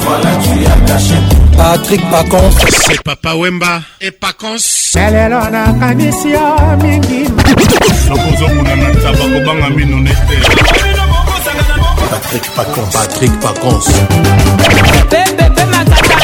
Voilà, tu as caché. Patrick Pacons. C'est Papa Wemba et Pacons. elelo nakanisi yo mingi nokozomona na taba kobanga mino nete patrik pacons patrik pacons pepepe makala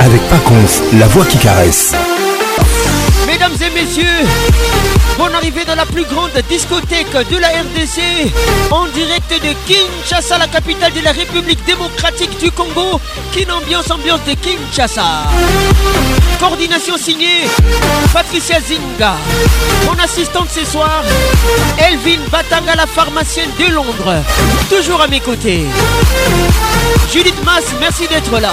avec Paconce, la voix qui caresse. Mesdames et messieurs, arrivé dans la plus grande discothèque de la RDC, en direct de Kinshasa, la capitale de la République démocratique du Congo. Quelle ambiance, ambiance de Kinshasa. Coordination signée Patricia Zinga. Mon assistante ce soir, Elvin Batanga, la pharmacienne de Londres, toujours à mes côtés. Judith Mas, merci d'être là.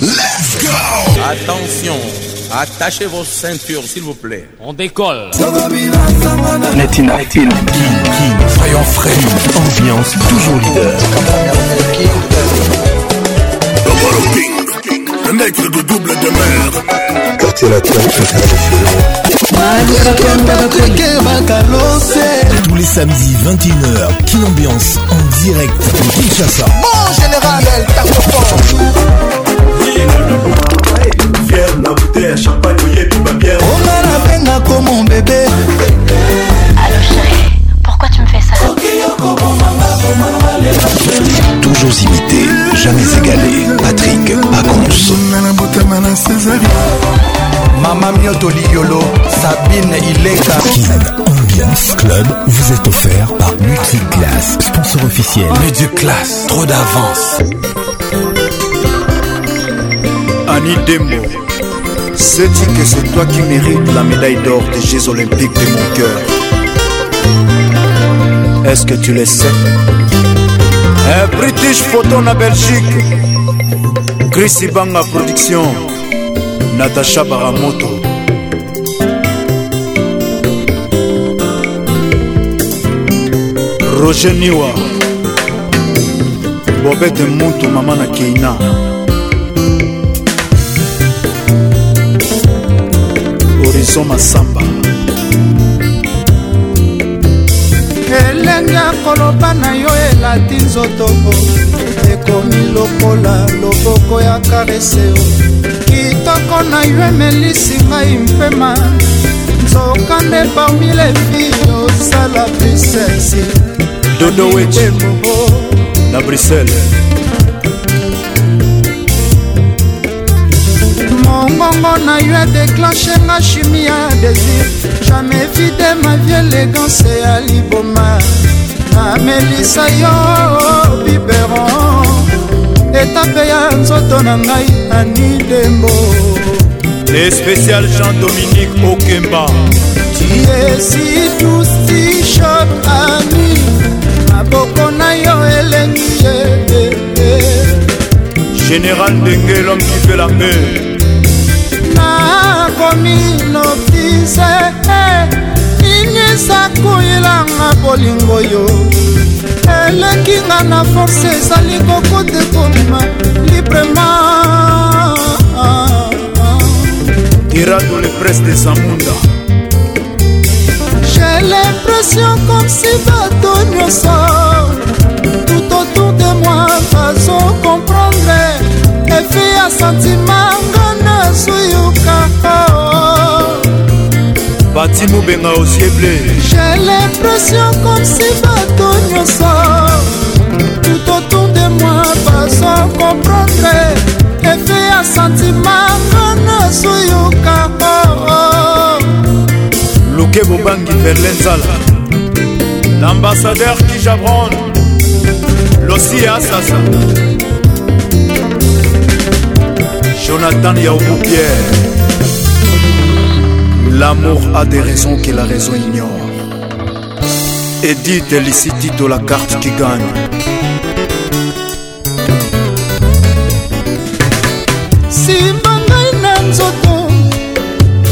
Let's go Attention, attachez vos ceintures s'il vous plaît. On décolle. Netina, King, King, frayant frayant, ambiance toujours leader. Le King, le nègre de double de mer. Quartier latin, tous les samedis 21h, Kin Ambiance en direct de Kinshasa. Bon général, El mokili chérie, pourquoi tu me fais ça Toujours imité, jamais égalé. Patrick Pacons. Mama Mioto yolo. Sabine Ileka. Ambiance Club vous êtes offert par Multiclass, sponsor officiel. Multiclass, trop d'avance. Annie Dembo. Sais-tu que c'est toi qui mérites la médaille d'or des Jeux Olympiques de mon cœur Est-ce que tu le sais Un British Photo na Belgique. Chris Ibanga Production. Natacha Baramoto. Roger Niwa. Bobette Moutou, maman na Keina. horizon masamba elenge koloba na yo elati nzoto ekomi lokola loboko ya kareseo kitoko na yo emelisi ngai mpema nzoka nde parmi lefi ozala prisesi dodoweche na bruxelles mbongo na yo edeklanche nga chimie ya désir jamais vide ma vie élégance ya liboma namelisa yo biberon etape ya nzoto na ngai ani dembo le spécial jean dominique okemba tiesi tusi shot ami maboko na yo elengi ye général ndenge l'homme qui fait la paix dominotise eh, inyesa koyelanga bolingo yo eleki nga na force ezali kokote komema librema irado le prince de samunda j'ai l'impression comme si bato nyonso tout autour de moi bazo comprendre efe ya sentima nga nazwi yo kaka bati mobenga osieble jai l'impression comme si bato nyonso tout autour de moi bazo comprendre efe ya sentima ngana soyokaka luke bobangi verle nzala l'ambassadeur kijabron losi ya asasa jonathan yaobu pierre L'amour a des raisons que la raison ignore. Edith Elicitito, la carte qui gagne. simba ngai na nzoto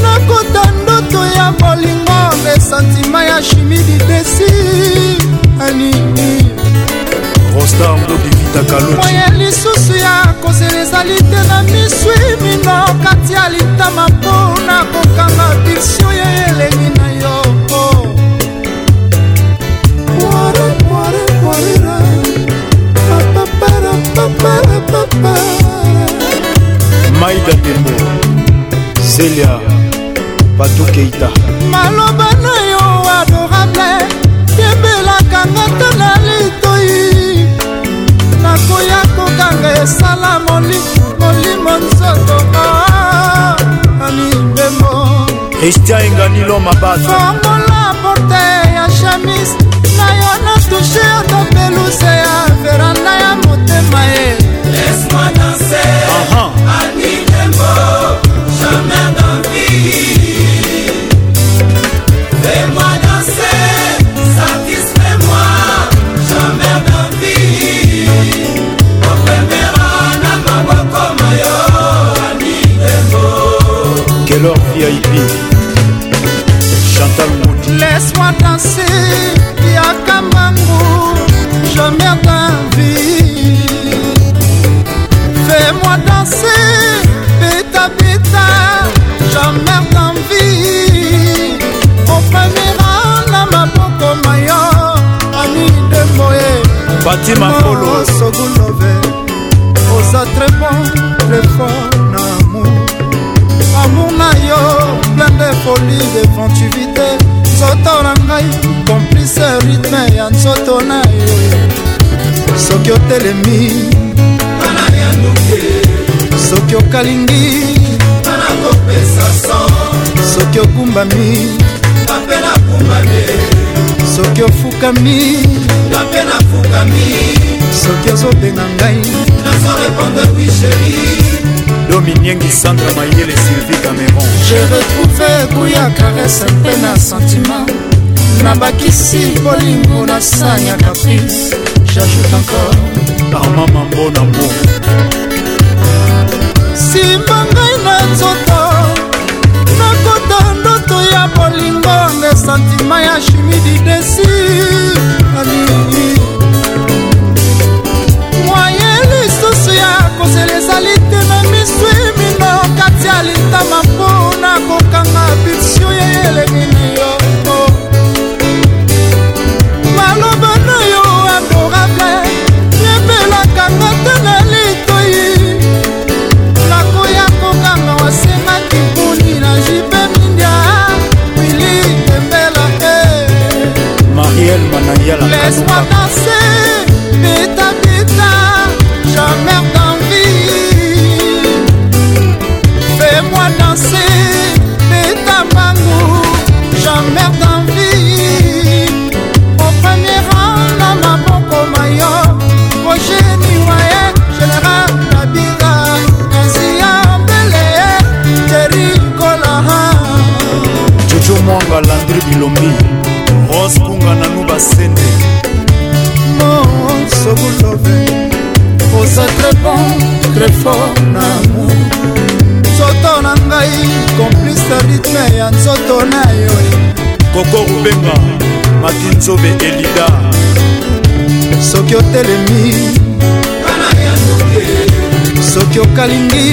nakota ndoto ya bolingo mesantima ya chimie didesi anini rostar ndodi moya lisusu ya kozela ezali te na miswi mino kati ya litama mpona kokanga birsio ya elengi na yo maida tembo zelia patukeita maloba na nanga esala molimo nzoto ah, amibembo kristian enganilo mabaomola porte ya shamis na yo natushe otopeluse ya veranda ya motema ye baby chantal moudi laisse-moi danser ya kamangu jamais d'avis fais-moi danser beta beta jamais d'envie mon premier rang na maboko mayo ami de moye batima polo sokulove oza très bon très fort na mo amour na yo plein de folie d'éventivité nzoto na ngai complice rythme ya nzoto na yo soki otelemi soki okalingi soki okumbami soki ofukami na mpe nafukami soki ozobenga ngai nazorépondre oui chéri dominiengi sandra mayele sylvie cameron je retrouve kuya karese mpe na sentiment nabakisi bolingo na sani ya caprice jajoute encore arma mambo na mbo simba ngai na nzoto moto ya bolingo nde santima ya chimie du desir alingi mwaye lisusu ya kozela ezali te na miso emino kati ya litama mpona kokanga biksio ya elemi na yo Laisse-moi danser, bêta bêta, jamais d'envie. Fais-moi danser, bêta bangou, jamais d'envie. Au premier rang, la maman comme ailleurs, projet niwaye, général Nabira, ainsi ambelé, Terry Kolaha. Jojo Mwanga, Landry Bilombi. sende mosokulove oza tre bon tre fort na amour nzoto na ngai komplise ritme ya nzoto na yo koko rubenga makinzobe elida soki otelemi soki okalingi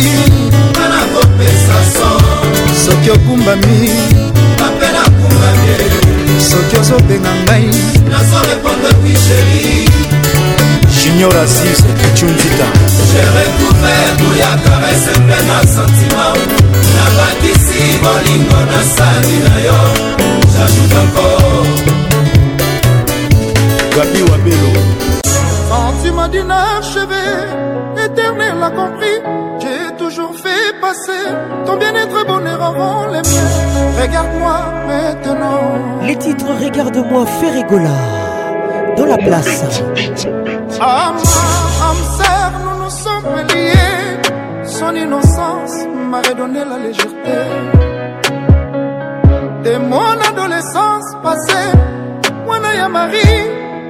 soki okumbami soki ozobenga ngai junior asis ecunzita nabakisi bolingo nasali na yo jajudako gabi wabelo sentiment d'une archevêque éternel accompli ton bien-être bonheur avant les miens. Regarde-moi maintenant. Les titres Regarde-moi rigola dans la place. Ah, ma nous nous sommes liés. Son innocence m'a redonné la légèreté. De mon adolescence passée, n'ai pas mari,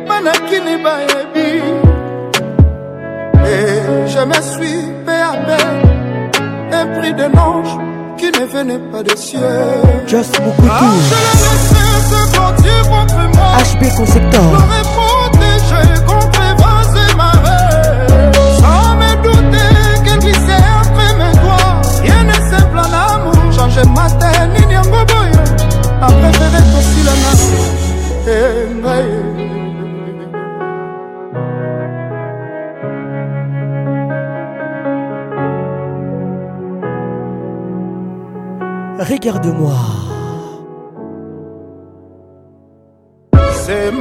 manakini baby. Et je me suis d'un ange qui ne venait pas des cieux. Just beaucoup ah,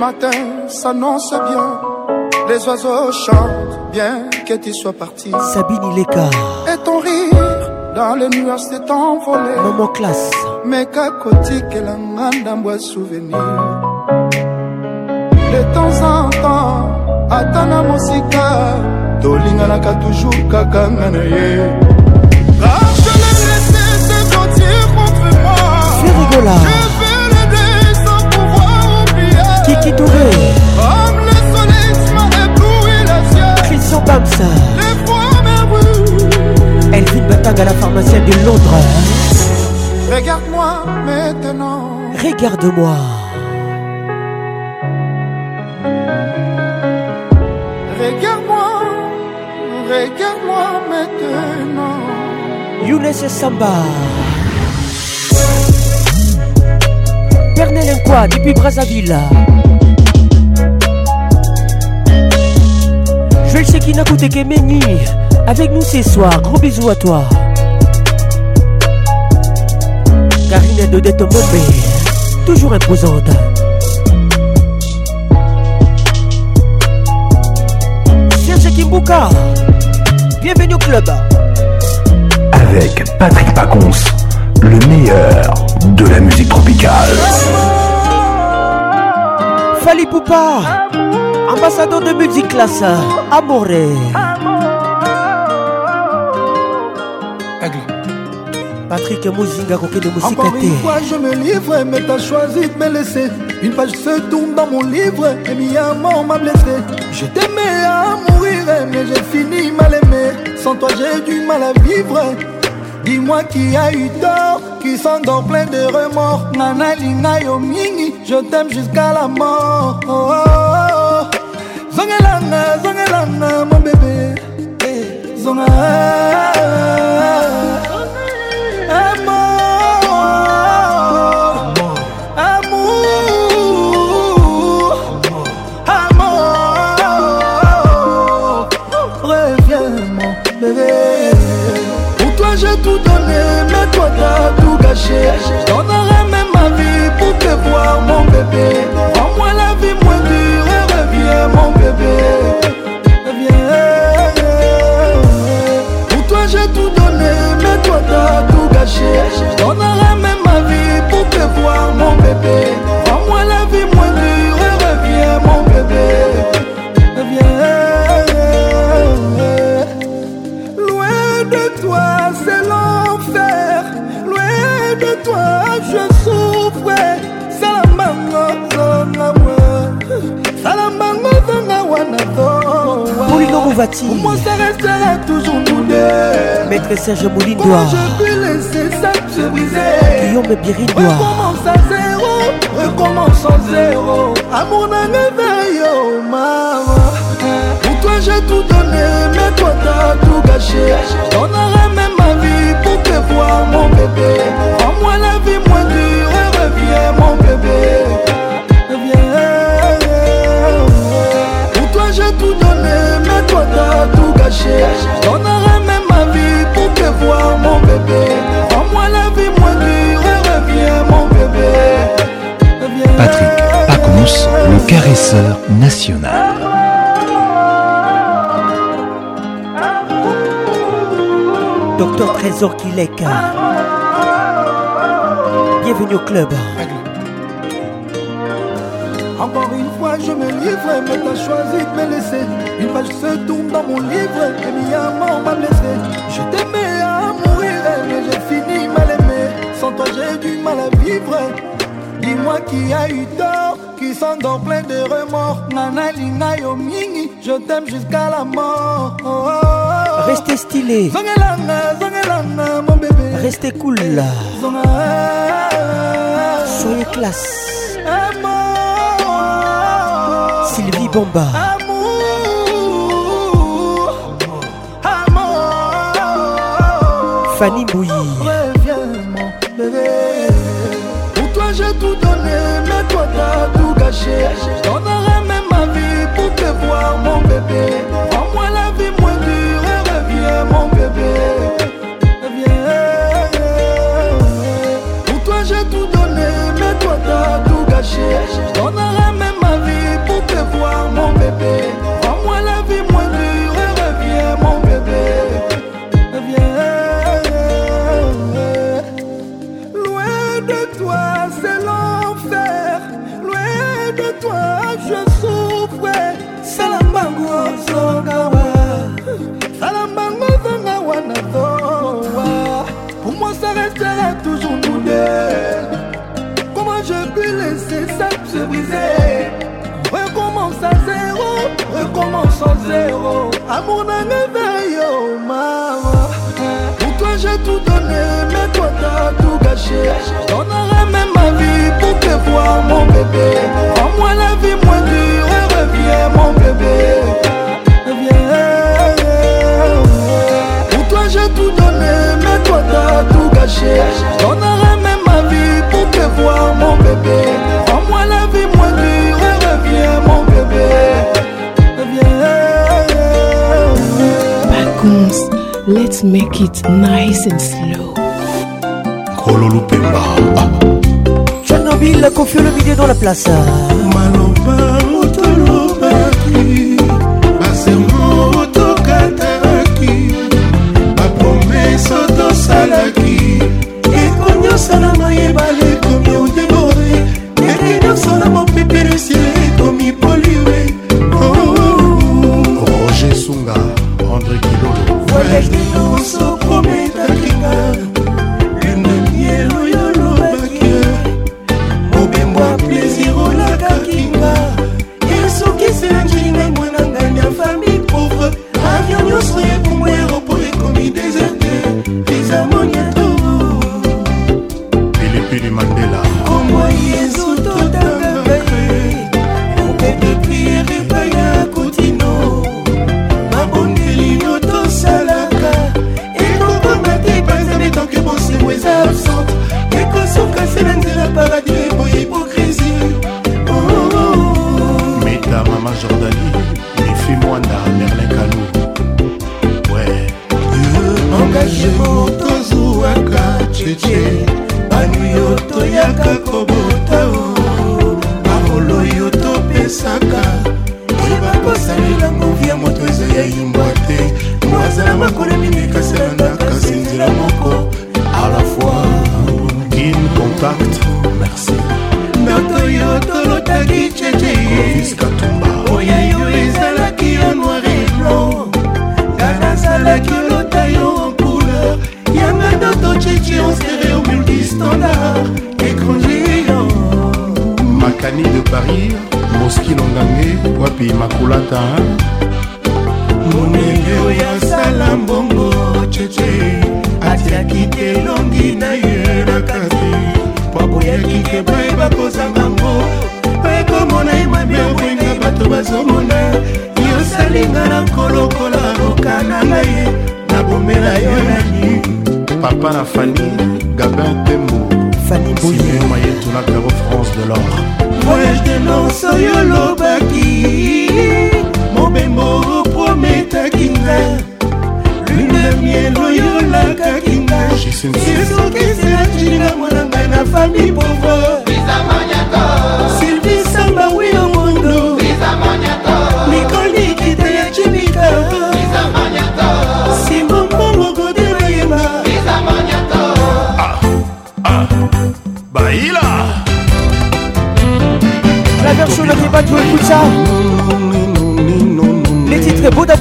matin s'annonce bien. Les oiseaux chantent bien que tu sois parti. Sabine Leka. Et ton rire dans les nuages s'est envolé. Maman classe. Mais qu'à côté qu'elle a un bois souvenir. De temps en temps, atana mosika. tolinganaka toujours kaka nga na ye Car je l'ai laissé se sentir contre moi. Fais rigoler. Comme le soleil a matin le ciel. Christian Bamsa. Les femmes Elle vit Batag à la pharmacienne de Londres. Regarde-moi maintenant. Regarde-moi. Regarde-moi. Regarde-moi maintenant. Younes Samba. Pernel Nkwa depuis Brazzaville. qui n'a coûté Avec nous ce soir, gros bisous à toi Karine de Dette toujours imposante Serge Kimbuka, bienvenue au club Avec Patrick Pacons, le meilleur de la musique tropicale Fali Poupa Ambassadeur de musique classe Amoré. Patrick Mouzinga coquet de musique Encore une fois, je me livre, mais t'as choisi de me laisser. Une page se tourne dans mon livre, et mi mort m'a blessé. Je t'aimais à mourir, mais j'ai fini mal aimé. Sans toi, j'ai du mal à vivre. Dis-moi qui a eu tort, qui s'endort plein de remords. Nana Lina je t'aime jusqu'à la mort. Oh, oh, oh. zongelanga zongelanga mobebe eh, zonga Couvati Pour moi ça restera toujours nous deux Maître Serge Moulindoa je peux laisser ça se briser Guillaume Biridoa Recommence à zéro Recommence en zéro Amour d'un éveil oh maman Pour toi j'ai tout donné Mais toi t'as tout gâché J'en aurais même ma vie pour te voir mon bébé Rends-moi la vie moins dure Et reviens mon bébé caché Je donnerai même ma vie pour te voir mon bébé Rends-moi la vie moins dure et reviens mon bébé Patrick, Patrick Pacons, le caresseur national Docteur Trésor Kileka Bienvenue au club Encore une moi je me livre, mais t'as choisi de me laisser. Une page se tourne dans mon livre, et mi amour m'a blessé. Je t'aimais à mourir, mais j'ai fini mal aimé. Sans toi j'ai du mal à vivre. Dis-moi qui a eu tort, qui s'endort plein de remords. Nana Lina Yomini, je t'aime jusqu'à la mort. Oh, oh, oh. Restez stylé. Restez cool. Soyez classe. combat. Amour, amour. Fanny Bouilly. mon bébé Rends-moi la vie moins dure et reviens mon bébé Reviens Loin de toi c'est l'enfer Loin de toi je souffre Salambango Zongawa Salambango Zongawa Natowa Pour moi ça restera toujours nous Comment je peux laisser ça se briser sans zéro Amour n'a réveillé, oh maman Pour toi j'ai tout donné, mais toi t'as tout gâché J'donnerai même ma vie pour te voir mon bébé En moi la vie moins dure, reviens mon bébé Reviens Pour toi j'ai tout donné, mais toi t'as tout gâché J'donnerai même ma vie pour te voir mon bébé let's make it nice and slow kolo lupemba chanobile kofi olobide dans la place maloba otolobaki basermo otokataraki bapromese otosalaki ekonyosana mayebale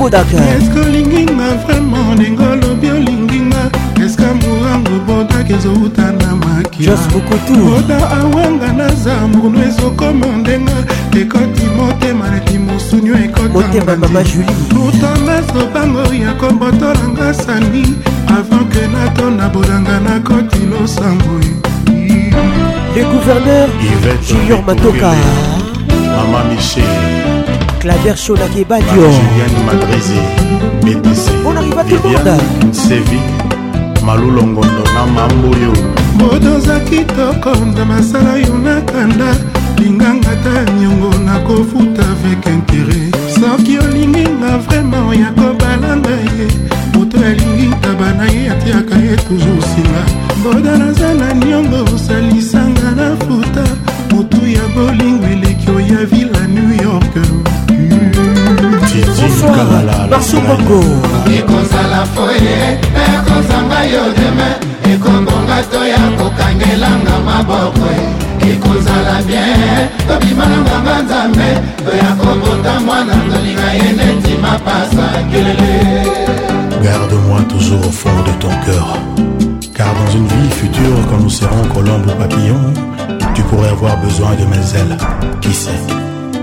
kodaka eske olinginga vraimen ndenge olobi olinginga eske morango bodak ezouta na makiaboda awanga na zamburnu ezokoma ndenga ekoti motema neti mosunio ekotautandese obango ya kobotolanga sani avant ke natona bolanga nakoti losango le gouverneur junior matoka mama michel Claver Chola Kebadior Juliane Madrizé BBC On arrive à tout le monde Sévi malulongondo na mamboyo moto oza kitoko na masala yo nakanda linganga ta niongo nakofuta avec intere soki olingi nga vraimen oya kobalanga ye moto alingi ntaba na ye atiaka ye toujours nsima boda naza na niongo osalisanga na futa motu ya bolingi victoire basubongo ekozala foye ekozanga yo deme ekobonga to ya kokangelanga maboko ekozala bien tobimananganga nzambe toya kobota mwana tolinga ye neti mapasa kelele Garde-moi toujours au fond de ton cœur. Car dans une vie future, quand nous serons colombes ou papillons, tu pourrais avoir besoin de mes ailes. Qui sait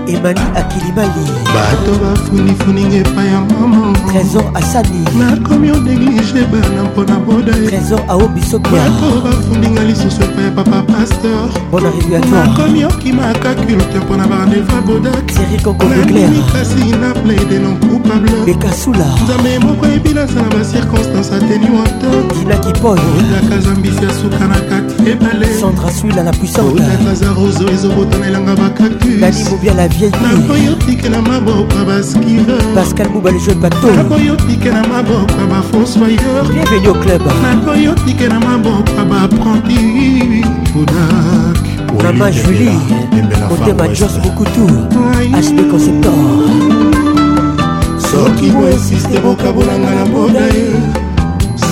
emani akilimali bato bafunifuninga epai ya mama trésor asani nakomi odéglige bana mpona boda trésor aobisobato bafundinga lisusu epai ya papa paster mpona régulatoirenakomi okimaka culte mpona barandeva bodak serikokoeclaire kasi na plaide non coupable bekasula nzambe moko ebinasa na bacirconstance attenuante dinakipolodaka zambisi ya suka na kati ebale centre asuila la puissante odaka za roso ezobotana elanga bakactus vieille nakoki otikela maboka baskive pascal buba le jeu bato nakoki otikela maboka bafonsoyeur bienvenu au club nakoki otikela maboka baprenti kodak mama julie motema jos mokutu hd conceptor soki boinsiste bokabolanga na boda ye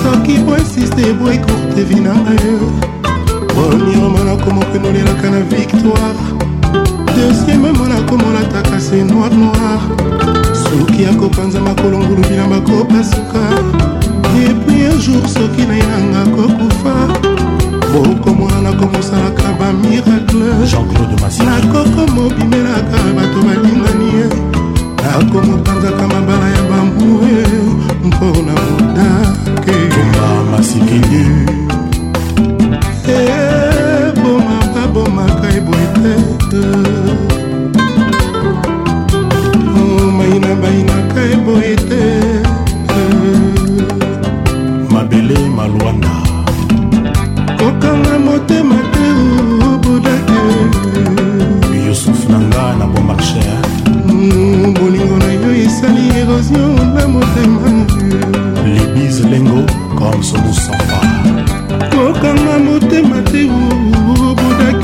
soki boinsiste boekorte vi na ye premier mwana komokenolelaka na victoire dosie memo nakomola taka se noir noir soki akopanza makolo ngulu bilamba kopasuka epui un jour soki na ye nanga kokufa bokomona nakomosalaka bamiracle nakokomobimelaka bato balingani ye nakomopanzaka mabala ya bambue mpona modake masikili eboma eh, baboma boye tete oh, maina bainaka eboye te mabele malwanda kokanga motema te obudake yusuf na nga na bomarche hmm, bolingo na yo esali érosion na motema libise lengo comme somusafa kokanga motema te obudake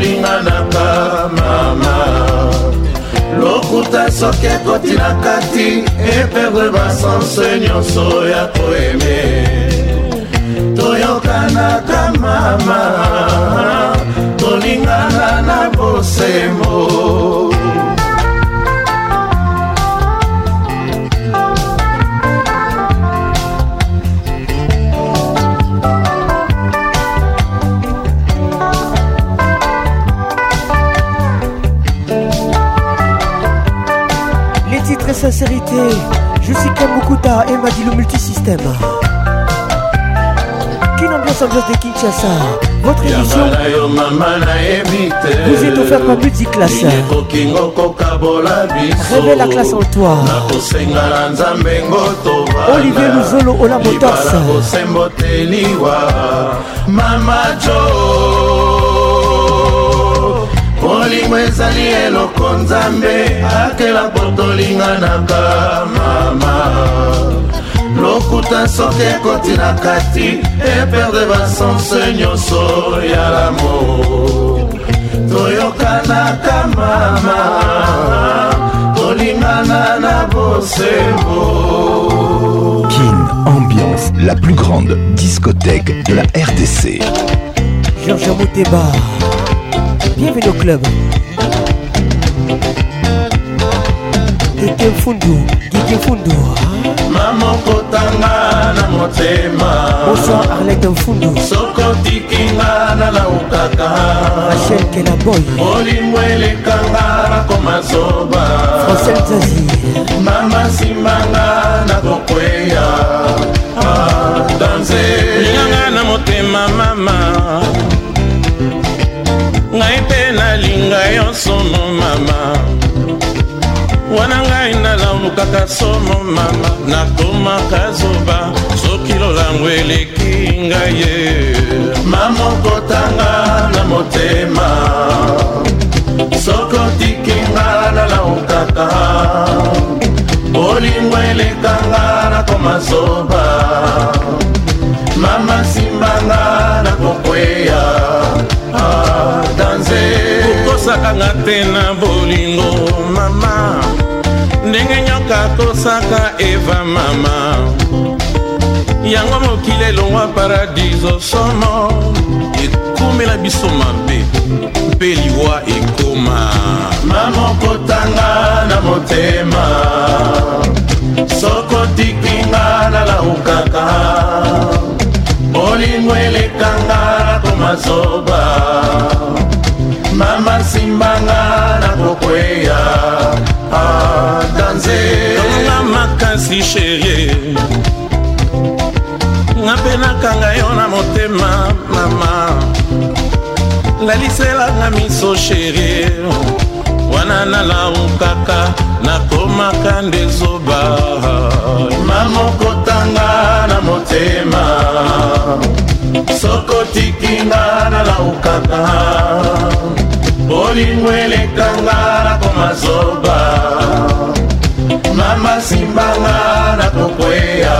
molinga na nga mama lokuta soki ekoti na kati eperdre basanse nyonso ya koeme toyokanaka mama tolingana na bosembo système. Kin ambiance ambiance de Kinshasa. Votre émission. Vous êtes offert par Multiclasse. Révèle la classe en toi. Olivier Luzolo, Ola Motors. Mama Jo. molimo ezali eloko nzambe akela potolinganaka mama lokuta soki ekoti na kati eperde basanse nyonso ya lamo toyokanaka mama tolingana na bosembo kin ambiance la plus grande discothèque de la rdc georges moteba bienvenue au club dj fundu dj fundu ah. mamokotanga na motema bonsoir arlete mfundu sokotikinga nalaukaka ashelkela boy molimo elekanga nakoma soba francel zazi mama nsimanga nakokweya ah, danse linganga na motema mama ngai mpe nalinga yo sono somo mama nakomaka zoba soki lolango eleki ngai ye mamokotanga na motema sokotikinga nalaukaka bolingo elekanga nakoma zoba mama simbanga nakokweya ah, danze okosakanga te na bolingo mama ndenge nyoka akosaka eva mama yango mokili elongwa paradiso somo ekomela biso mabe mpe liwa ekoma mamokotanga na motema sokotikinga nalaukaka olingo elekanga na komazoba mama nsimbanga na kokweya atanzenga ah, makasi sherie nga mpe nakanga yo na motema mama laliselanga miso sherie wana nalaukaka nakomaka nde zoba mamokotanga na motema soko tikinga nalaukaka bolingo elekanga nakoma zoba mama simbanga nakokweya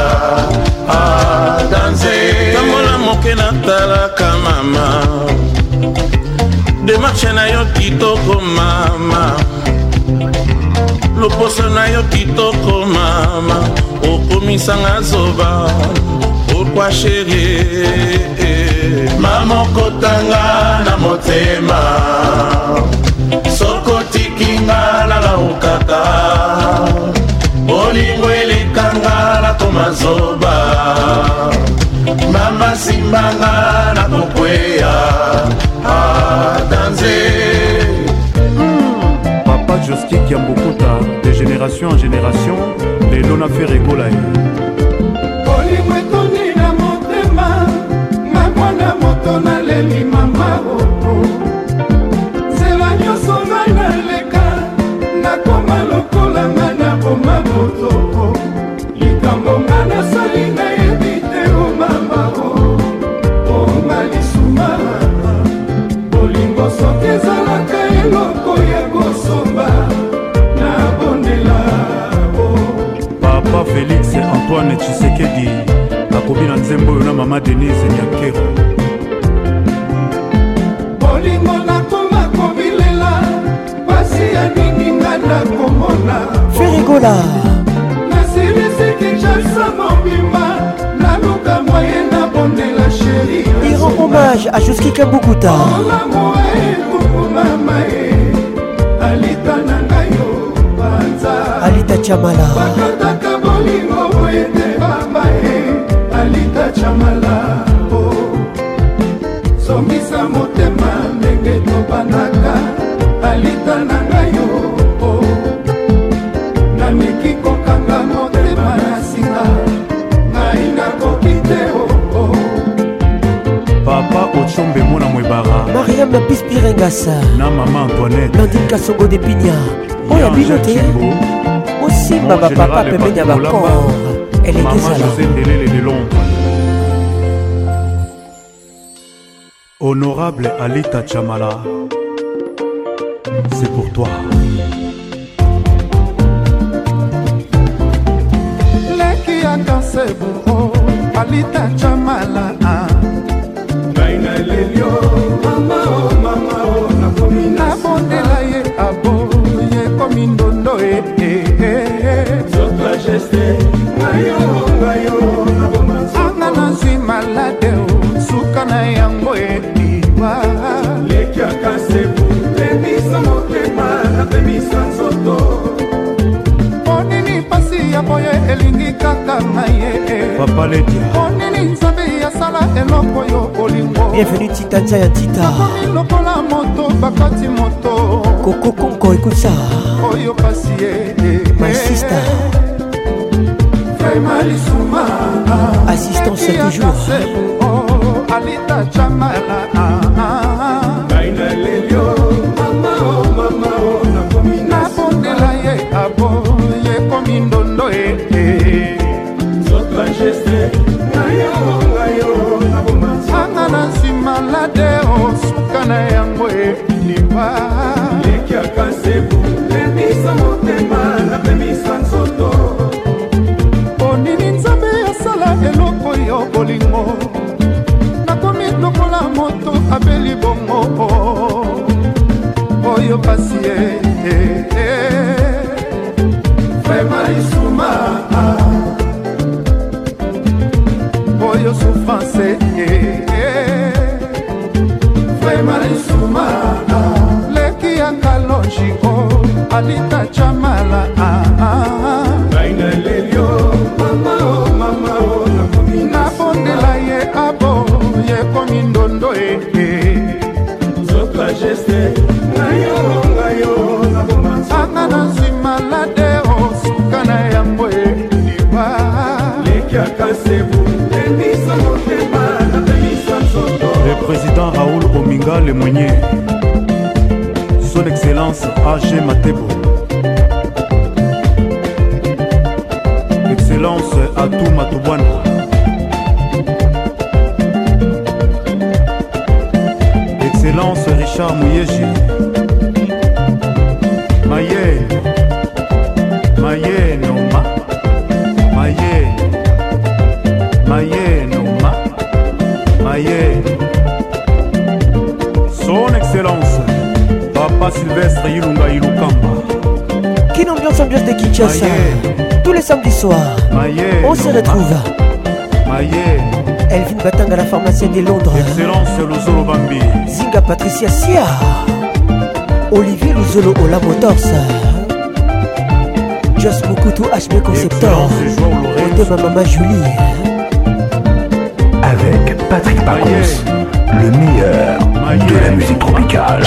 adanze tambola moke natalaka mama demarshe na yo kitoko mama loposo na yo kitoko mama okomisanga zoba pourquoi chérie mama okotanga na motema soko otikinga nalaukaka bolingo elekanga nakoma zoba mama simbanga nakokweya adanze ah, hmm. papa joski kiambokuta de génération en génération lelo na ferregolae telima maboko nzela nyonso ngai naleka nakoma lokola ngai na boma botoko likambo ngai nasali nayebi te omama oh o oh. oma lisuma bolingo soki ezalaka eloko ya kosomba na bondela o oh. papa félix antoine tshisekedi nakomi na nzembo oyo na mama denise nyakero bolingo nakoma kobilela pasi ya mingi nga nakomona ferigola nasilisiki jalsa mobimba naluka mwaye na bondela sheri iran hommage a juski kabukuta olamoe kokomama ye alita na ngai yo panza alita chamala bakataka bolingo boye te bamba ye alita chamala somisa motema ndenge tobanaka alita na ngai yo oh. namiki kokanga motema na singa ngai nakoki te oh, oh. papa ocombe mona mwebara mariam na pis pirengasa na mama antoinette landin kasongo de pinya oyo bino te osimba bapapa pembeni ya bacor elenge zala Honorable Alita Chamala, c'est pour toi. tanja ya tita lokola moto bakati moto koko konko ekuta oyo kasi masista assistance toujours alita chama Sébastien de Londres Excellence Luzolo Bambi Zinga Patricia Sia Olivier Luzolo Ola Motors Jos Mokutu HB Conceptor Côté ma maman Julie Avec Patrick Pacons, le meilleur de la musique tropicale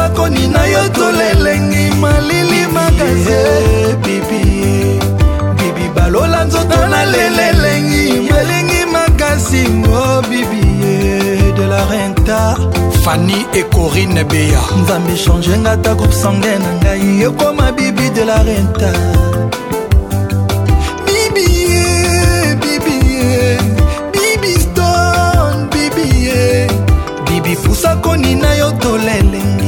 sakoni na yo tolelengi malili makaze eh, eh, eh, bibi bibi balola nzoto na lelelengi malingi makasi ngo bibi de la renta fani ekorine beya nzambe echangenga ta groupe sange na ngai ekoma bibi de la renta sakoni na yo tolelenge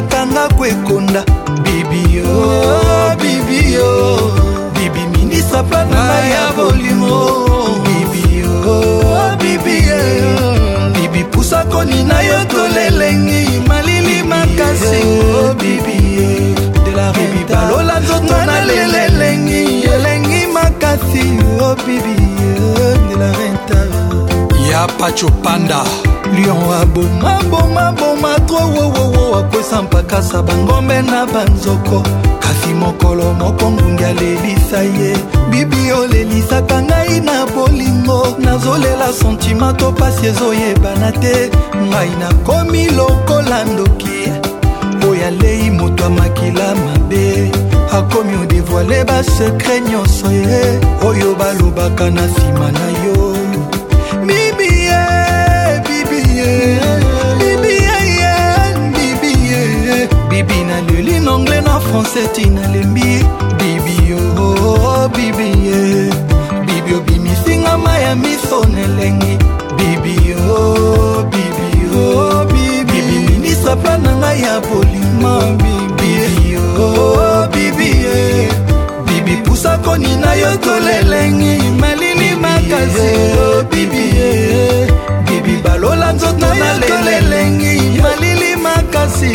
nakanga kwekonda bibio bibio bibi minisa plananga ya bolimo bibio bibie bibi pusa konina yo tolelengi malili makasi bibie bibi oh, balola nzoto na lelelengi elengi makasi o oh, bibie ya pacopanda lion abomabomaboma tro wowowo akwesa mpakasa bangombe na banzoko kasi mokolo moko ngungi alelisa ye bibi olelisaka ngai na bolingo nazolela sentima to pasi ezoyebana te ngai nakomi lokola ndoki oyo alei moto amakila mabe akomi odevoile basekre nyonso ye oyo balobaka na nsima na français tina lembi bibio oh, bibie bibi obimisinga ma ya miso nelengi bibio oh, bibio bibi ministre pla na ngai ya polima bibio oh, bibie bibi pusa koni na yo tolelengi malini makasi bibie bibi balola nzoto na lelengi malili makasi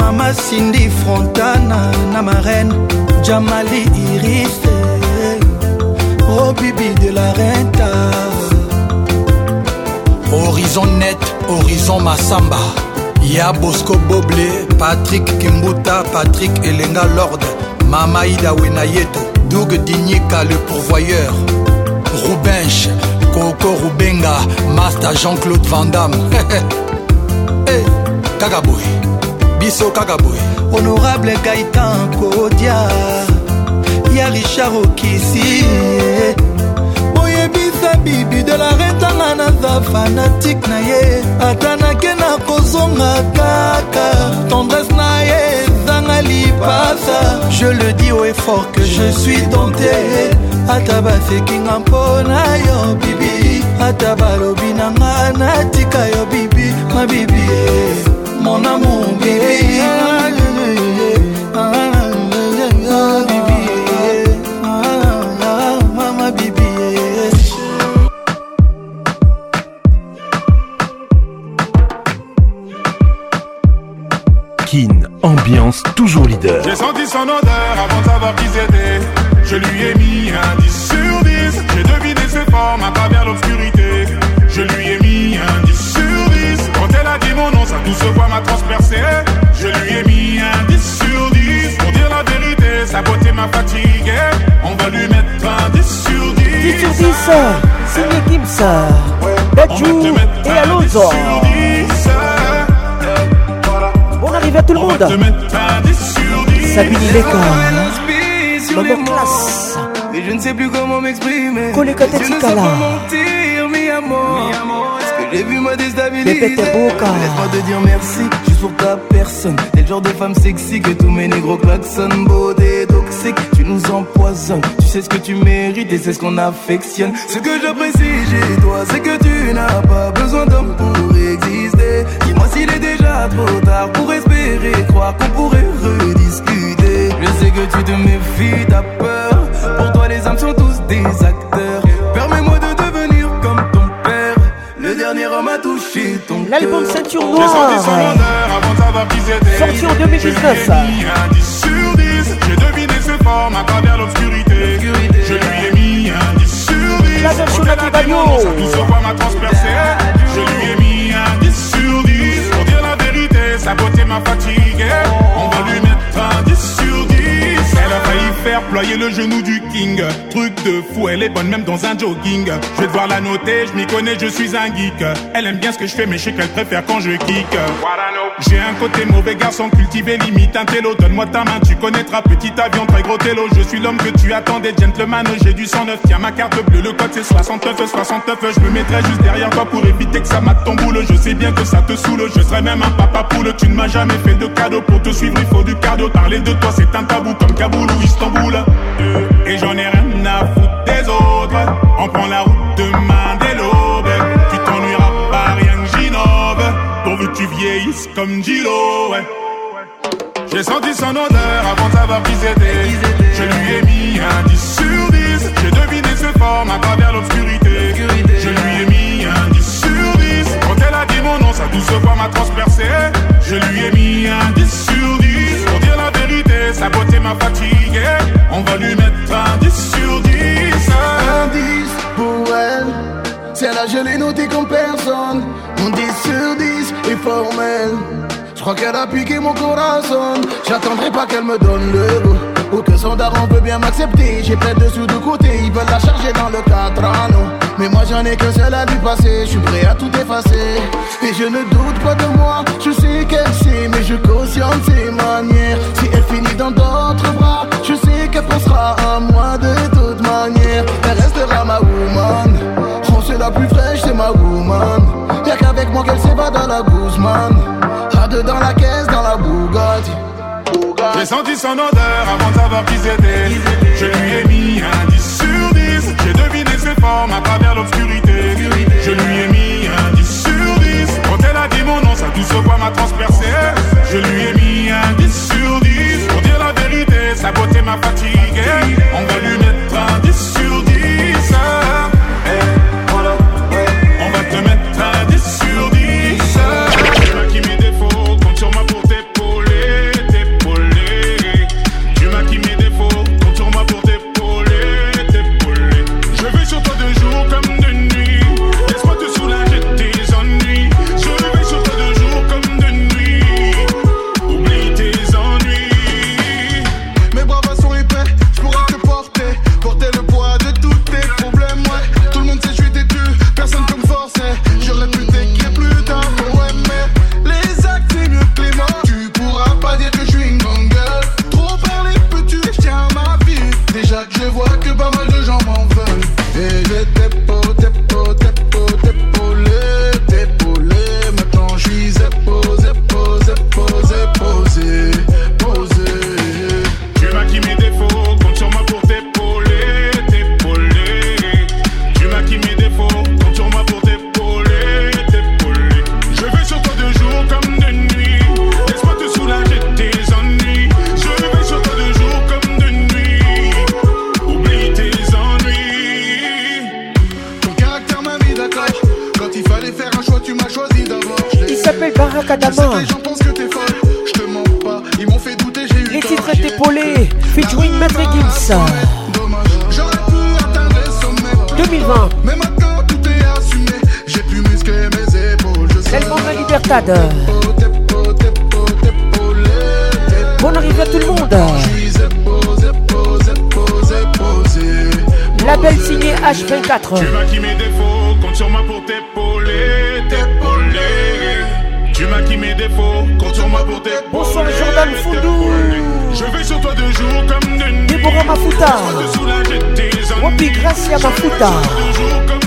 mama sindi frontana na marraine jamali irise oh bibi de la renta horizon net horizon masamba ya bosco boble patrik kimbuta patrik elenga lord mama ida wenayeto doug dinika le pourvoyeur rubenche koko rubenga master jean-claude van damme hey, kaka boye biso kaka boye honorable gaitan kodia ya richard okisi boyebisa bibi de la retanga naza fanatike na ye ata nake na kozonga kaka tendresse na ye ezanga lipasa je le dis au effort que je suis tenté ata basekinga mpo na yo bibi ata balobi nanga natika yo bibi mabibi eh. mon amour, bébé. Kin, ambiance toujours leader. J'ai senti son odeur avant d'avoir savoir qui c'était. Je lui ai mis un 10 sur 10. J'ai deviné ses formes à travers l'obscurité. Non, nom, ça tout se voit m'a transpercé. Je lui ai mis un 10 sur 10 pour dire la vérité, sa beauté m'a fatigué. On va lui mettre un 10 sur 10. 10 sur 10, c'est signé Gims, Bajou et Alonso. On arrive à tout le monde. Sabine Léca, hein. maman classe. Et je ne sais plus comment m'exprimer. Collégatique là. Mi amor. Les vu m'a déstabilisé. Laisse-moi te dire merci, suis sur ta personne. T'es le genre de femme sexy que tous mes négros klaxonnent. beau toxique, tu nous empoisonnes. Tu sais ce que tu mérites et c'est ce qu'on affectionne. Ce que j'apprécie chez toi, c'est que tu n'as pas besoin d'homme pour exister. Dis-moi s'il est déjà trop tard pour espérer, croire qu'on pourrait rediscuter. Je sais que tu te méfies, t'as peur. Pour toi, les hommes sont tous des acteurs. L'album Ceinture Noire. Sorti en 2019. J'ai deviné ce forme à travers l'obscurité. Je lui ai mis un 10 sur 10. La version de la démon, m'a transpercé. Je lui ai mis un 10 sur 10. Pour dire la vérité, sa beauté m'a fatigué. On va lui mettre un 10 sur 10. Elle faire ployer le genou du king. Truc de fou, elle est bonne même dans un jogging. Je vais devoir la noter, je m'y connais, je suis un geek. Elle aime bien ce que je fais, mais je sais qu'elle préfère quand je kick. J'ai un côté mauvais garçon cultivé, limite un télo. Donne-moi ta main, tu connaîtras petit avion, très gros télo. Je suis l'homme que tu attendais, gentleman. J'ai du 109, tiens ma carte bleue, le code c'est 69, 69. Je me mettrai juste derrière toi pour éviter que ça mate ton boule. Je sais bien que ça te saoule, je serais même un papa poule. Tu ne m'as jamais fait de cadeau pour te suivre, il faut du cadeau. Parler de toi, c'est un tabou comme cabou Kaboul ou Istanbul. Euh, et j'en ai rien à foutre des autres. On prend la route demain dès l'aube. Tu t'ennuieras pas rien que j'innove. Pourvu que tu vieillisses comme Gilo, J'ai senti son odeur avant d'avoir visité Je lui ai mis un 10 sur 10. J'ai deviné cette forme à travers l'obscurité. Je lui ai mis un 10 sur 10. Quand elle a dit mon nom, sa douce voix m'a transpercé. Je lui ai mis un 10 sur 10. Sa beauté ma fatigué On va lui mettre un 10 sur 10. Un 10 pour elle. C'est la je l'ai noté comme personne. Mon 10 sur 10 est formel. Je crois qu'elle a piqué mon corazon. J'attendrai pas qu'elle me donne le goût. Ou que son daron veut bien m'accepter. J'ai plein de sous de côté. Ils veulent la charger dans le 4 anneaux. Mais moi j'en ai que seul à lui passer, je suis prêt à tout effacer Et je ne doute pas de moi, je sais qu'elle sait Mais je cautionne ses manières Si elle finit dans d'autres bras, je sais qu'elle pensera à moi de toute manière Elle restera ma woman On oh, c'est la plus fraîche, c'est ma woman Y'a qu'avec moi qu'elle s'évade dans la Guzman À deux dans la caisse, dans la Bugatti j'ai senti son odeur avant d'avoir visé Je lui ai mis un forme à travers l'obscurité. Je lui ai mis un 10 sur 10. Quand elle a dit mon nom, sa douce voix m'a transpercé. Je lui ai mis un 10 sur 10. Pour dire la vérité, sa beauté m'a fatigué. On va lui stade. Bonne arrivée à tout le monde. la belle signée H24. Tu m'as qui mes défauts, compte sur moi pour t'épauler, t'épauler. Tu m'as qui mes défauts, compte sur moi pour t'épauler. Bonsoir Jordan Foudou. Je vais sur toi de jour comme de nuit. Déborah Mafuta. Wapi Gracia Mafuta. Je vais sur toi de jour comme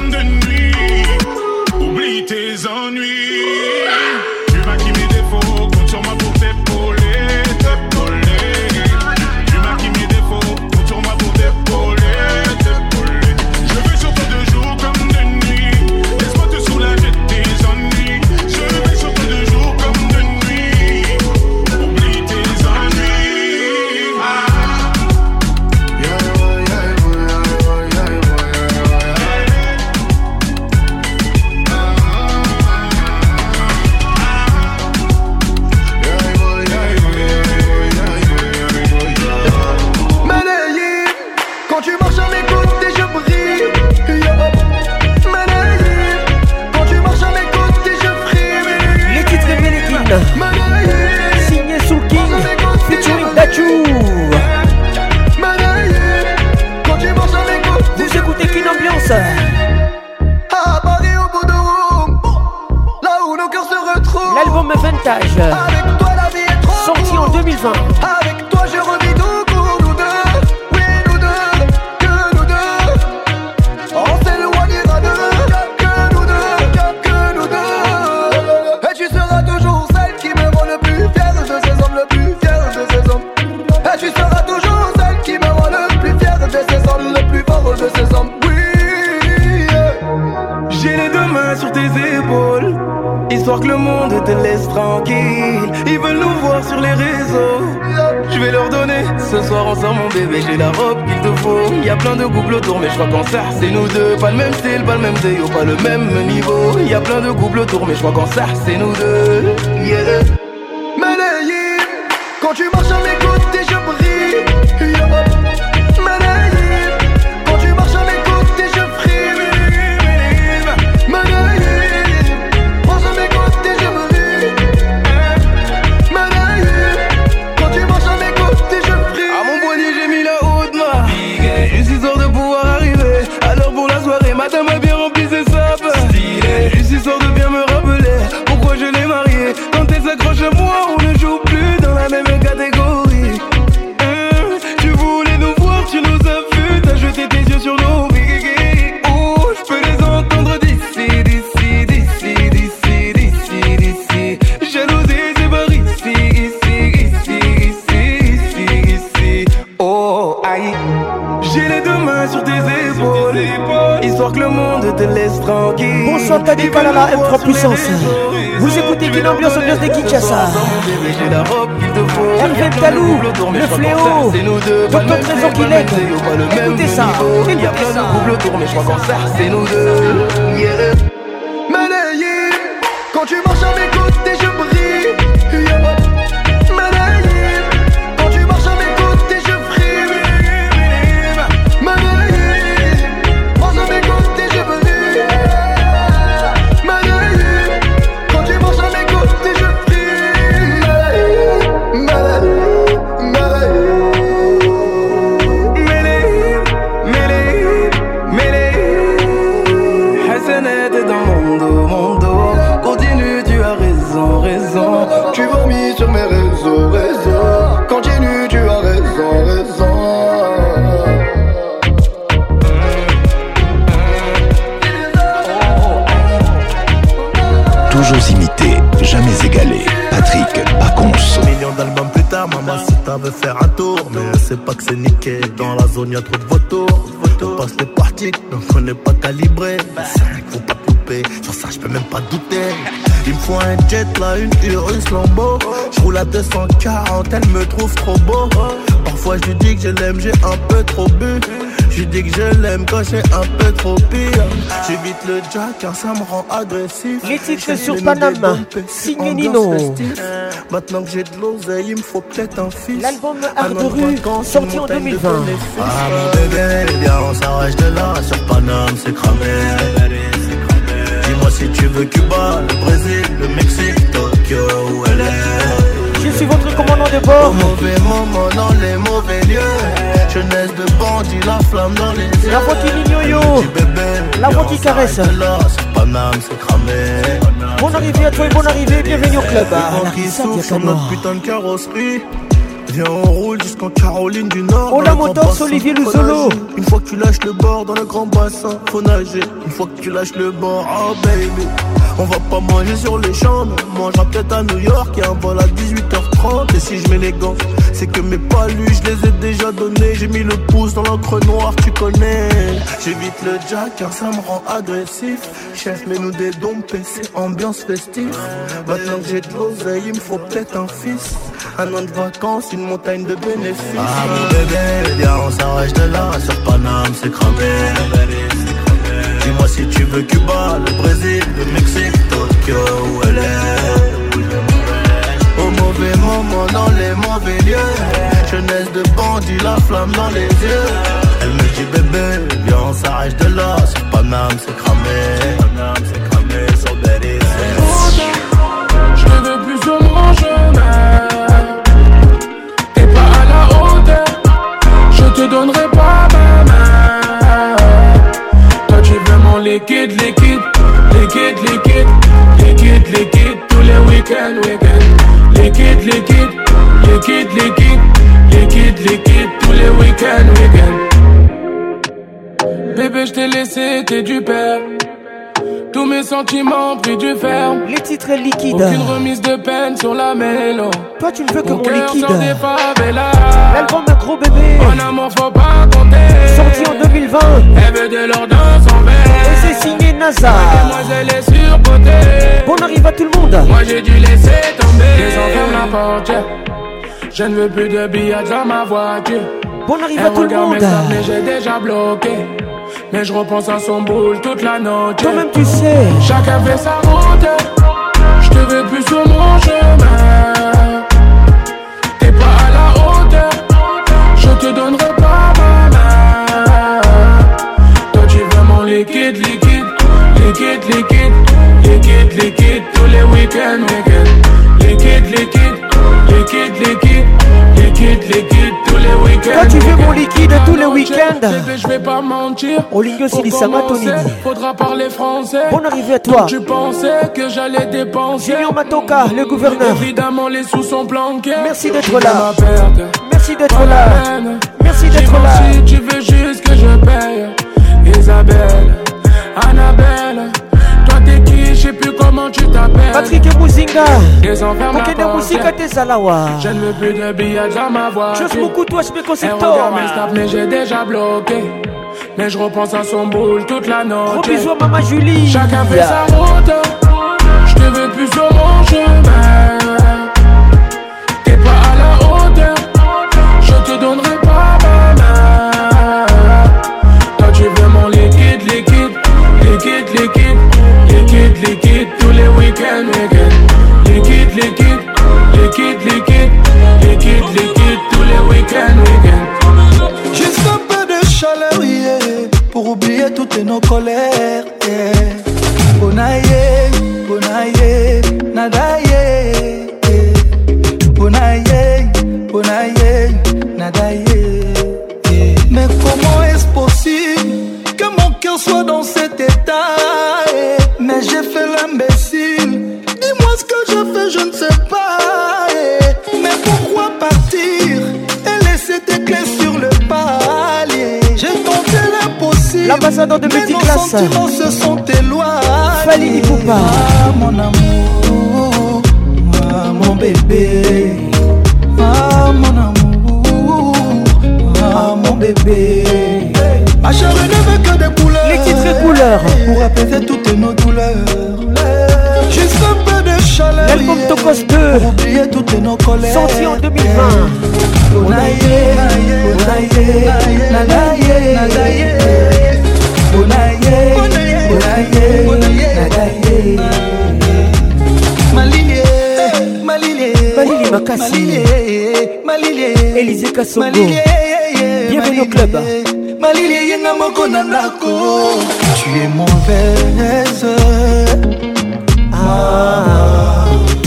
assassin le jack car ça me rend agressif. Les titres sur Panama, signé Nino. Maintenant que j'ai de l'oseille, il me faut peut-être un fils. L'album rue, sorti en 2020. Ah mon bébé, les bien, on s'arrête de là. Sur Panama c'est cramé. Dis-moi si tu veux Cuba, le Brésil, le Mexique, Tokyo, où elle est suis votre commandant de bord. les mauvais lieux. Jeunesse de la flamme dans les yeux. La qui yo la voix qui caresse. Bonne arrivée à toi et bonne arrivée, bienvenue au club. Ah, putain de carrosserie. Viens on roule jusqu'en Caroline du Nord. Oh la moto Olivier le solo. Une fois que tu lâches le bord dans le grand bassin, faut nager. Une fois que tu lâches le bord, oh baby. On va pas manger sur les champs, on mangera peut-être à New York et un vol à 18h30. Et si je mets les gants, c'est que mes palus, je les ai déjà donnés. J'ai mis le pouce dans l'encre noire, tu connais. J'évite le jack car ça me rend agressif. Chef, mets-nous des dons, PC, ambiance festive. Maintenant que j'ai de l'oseille, il me faut peut-être un fils. Un an de vacances, une montagne de bénéfices. Ah mon bébé, viens eh on s'arrête de là. Sur Paname, c'est cramé. Dis-moi si tu veux Cuba, le Brésil, le Mexique, Tokyo ou elle est. Au mauvais moment, dans les mauvais lieux. Jeunesse de bandit, la flamme dans les yeux. Elle me dit bébé, viens eh on s'arrête de là. Sur Paname, c'est cramé. donnerai pas ma main. Toi, tu veux mon liquide, liquide, liquide, liquide, liquide, liquide, tous les week-ends, week-ends. Liquide, liquide, liquide, liquide, liquide, liquide, tous les week-ends, week-ends. Bébé, je t'ai laissé, t'es du père. Tous mes sentiments pris du ferme. Les titres liquides. Aucune remise de peine sur la mélo. Toi, tu ne veux que mon, mon liquide. L'album d'un gros bébé. Oh mon amour, faut pas compter. Sorti en 2020. Elle veut de l'ordre dans son verre. Et c'est signé NASA. je est surpotée. Bon arrive à tout le monde. Moi, j'ai dû laisser tomber. Les enfants la porte. Je ne veux plus de billets dans ma voiture. Bonne arrivée eh, à tout le monde. Mais J'ai déjà bloqué. Mais je repense à son boule toute la nuit. Toi-même tu sais. Chacun fait sa route. Je te veux plus sur mon chemin. T'es pas à la hauteur. Je te donnerai pas ma main. Toi tu veux mon liquide, liquide, liquide, liquide, liquide, liquide tous les week-ends, week-ends, liquide, liquide liquide, liquide, liquide, liquide tous les week-ends. tu veux mon liquide tous les week-ends. Je vais pas mentir. Au Faudra parler français. Bonne arrivée à toi. Tu pensais que j'allais dépenser. le gouverneur. Évidemment, les sous sont planqués. Merci d'être là. Merci d'être là. Merci d'être là. Si tu veux juste que je paye. Isabelle, Annabelle. Je sais plus comment tu t'appelles. Patrick et Mouzinga. Akende Mouzinga tes Zalawa. Je ne veux plus de billets dans ma voiture. Chose beaucoup toi, je peux concepteur. mais j'ai déjà bloqué. Mais je repense à son boule toute la nuit. Gros bisous à maman Julie. Chacun fait yeah. sa route. Je te veux plus sur mon chemin. liquide tous les week-ends, week-ends. Liquide, liquide, liquide, liquide, liquide, liquide tous les week-ends, week-ends. Juste un peu de chaleur, pour oublier toutes nos colères. Yeah. Bonaye, bonaye, nadaye. Bonaye, bonaye, nadaye. Mais comment est-ce possible que mon cœur soit dans l'ambassadeur de multiclasse. Nos se sont éloignés Poupa. Ah, mon amour, ah, mon bébé, ah, mon amour, ah, mon bébé. Ma chère ne veut que des couleurs. Les titres couleurs. Pour apaiser toutes nos douleurs. Juste. chaleur. L'album Tocos 2. Pour oublier toutes nos colères. Sorti en 2020. Onaye, onaye, nanaye, nanaye. Onaye, onaye, nanaye. Malinie, malinie, malinie makasi. Malinie, malinie. Élisée Kassongo. Bienvenue au club. Malinie, yenga moko na ndako. Tu es mauvaise.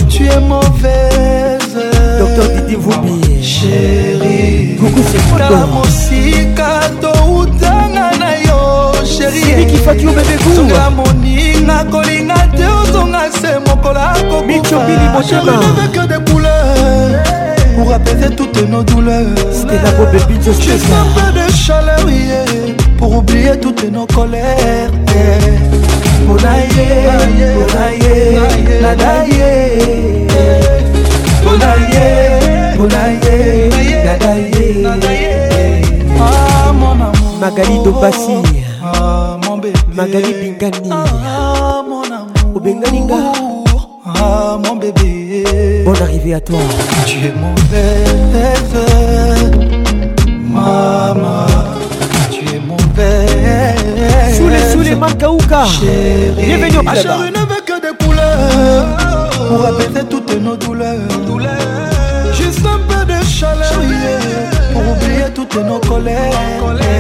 Tu es mauvaise Docteur Didi Vubi Chérie kotala mosika toutanga na yo shérieonga moninga kolinga te ozonga se mokola kokufaeke de couleur pour apaiser toutes nos douleurs juste un peu de chaleur yeah, pour oublier toutes nos colères yeah. mpona ye mpona ye nada ye mpona ye mpona ye nada ye ah, magali dobasi ah, magali bingani ah, obengani nga Ah mon bébé Bonne arrivée à toi Tu es mon rêve Maman Tu es mon rêve Soule soule Makaouka Bienvenue au club. Chérie ne veut que des couleurs. Pour apaiser toutes nos douleurs. Juste un peu de chaleur. Pour oublier toutes nos colères. Colère.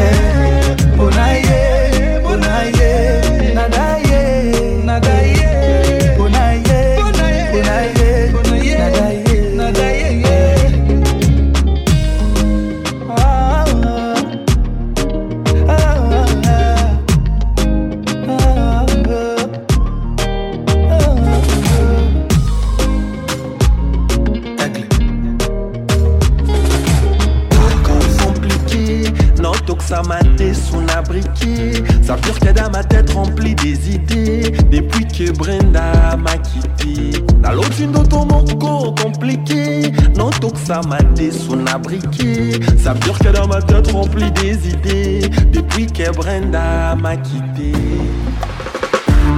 dans ma tête remplie des idées Depuis que Brenda m'a quitté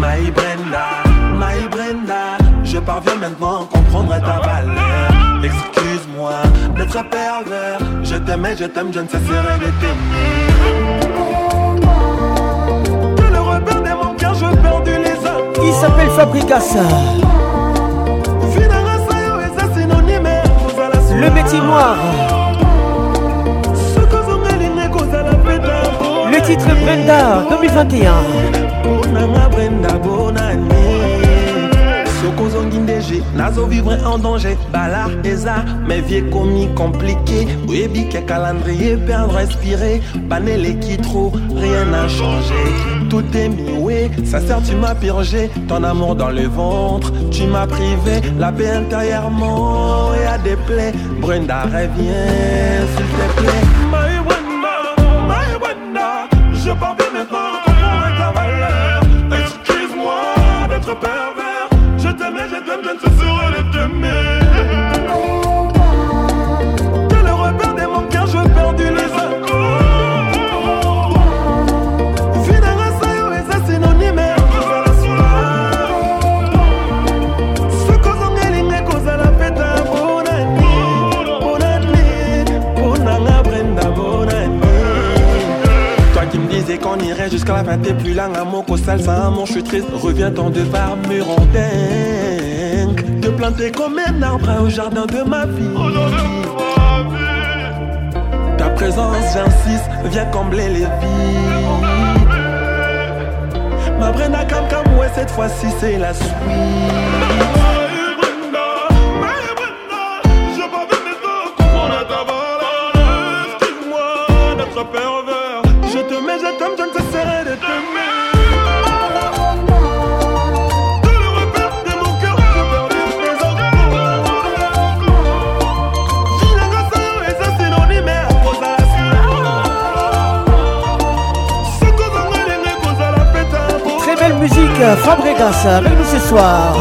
My Brenda, my Brenda Je parviens maintenant à comprendre ta valeur Excuse-moi d'être pervers Je t'aimais, je t'aime, je ne cesserai de t'aimer Que le repère mon cœur, je perds les lézard Il s'appelle Fabricassa Le métier noir titre Brenda 2021 bonanga brenda bonani sokozongi Nazo vivrait en danger bala mes mevie commis komplike oui ke calendrier perdre respirer. Panelé qui trouve rien n'a changé tout est mioué Ça sert tu m'as purgé ton amour dans le ventre tu m'as privé la paix intérieurement et à des plaies brenda reviens s'il te plaît salsa, mon je triste, reviens tant de dingue Te planter comme un arbre au jardin de ma vie. Ta présence, j'insiste, viens combler les vies. Ma Brenda Cam comme ouais, cette fois-ci c'est la suite. Fabregas avec nous ce soir.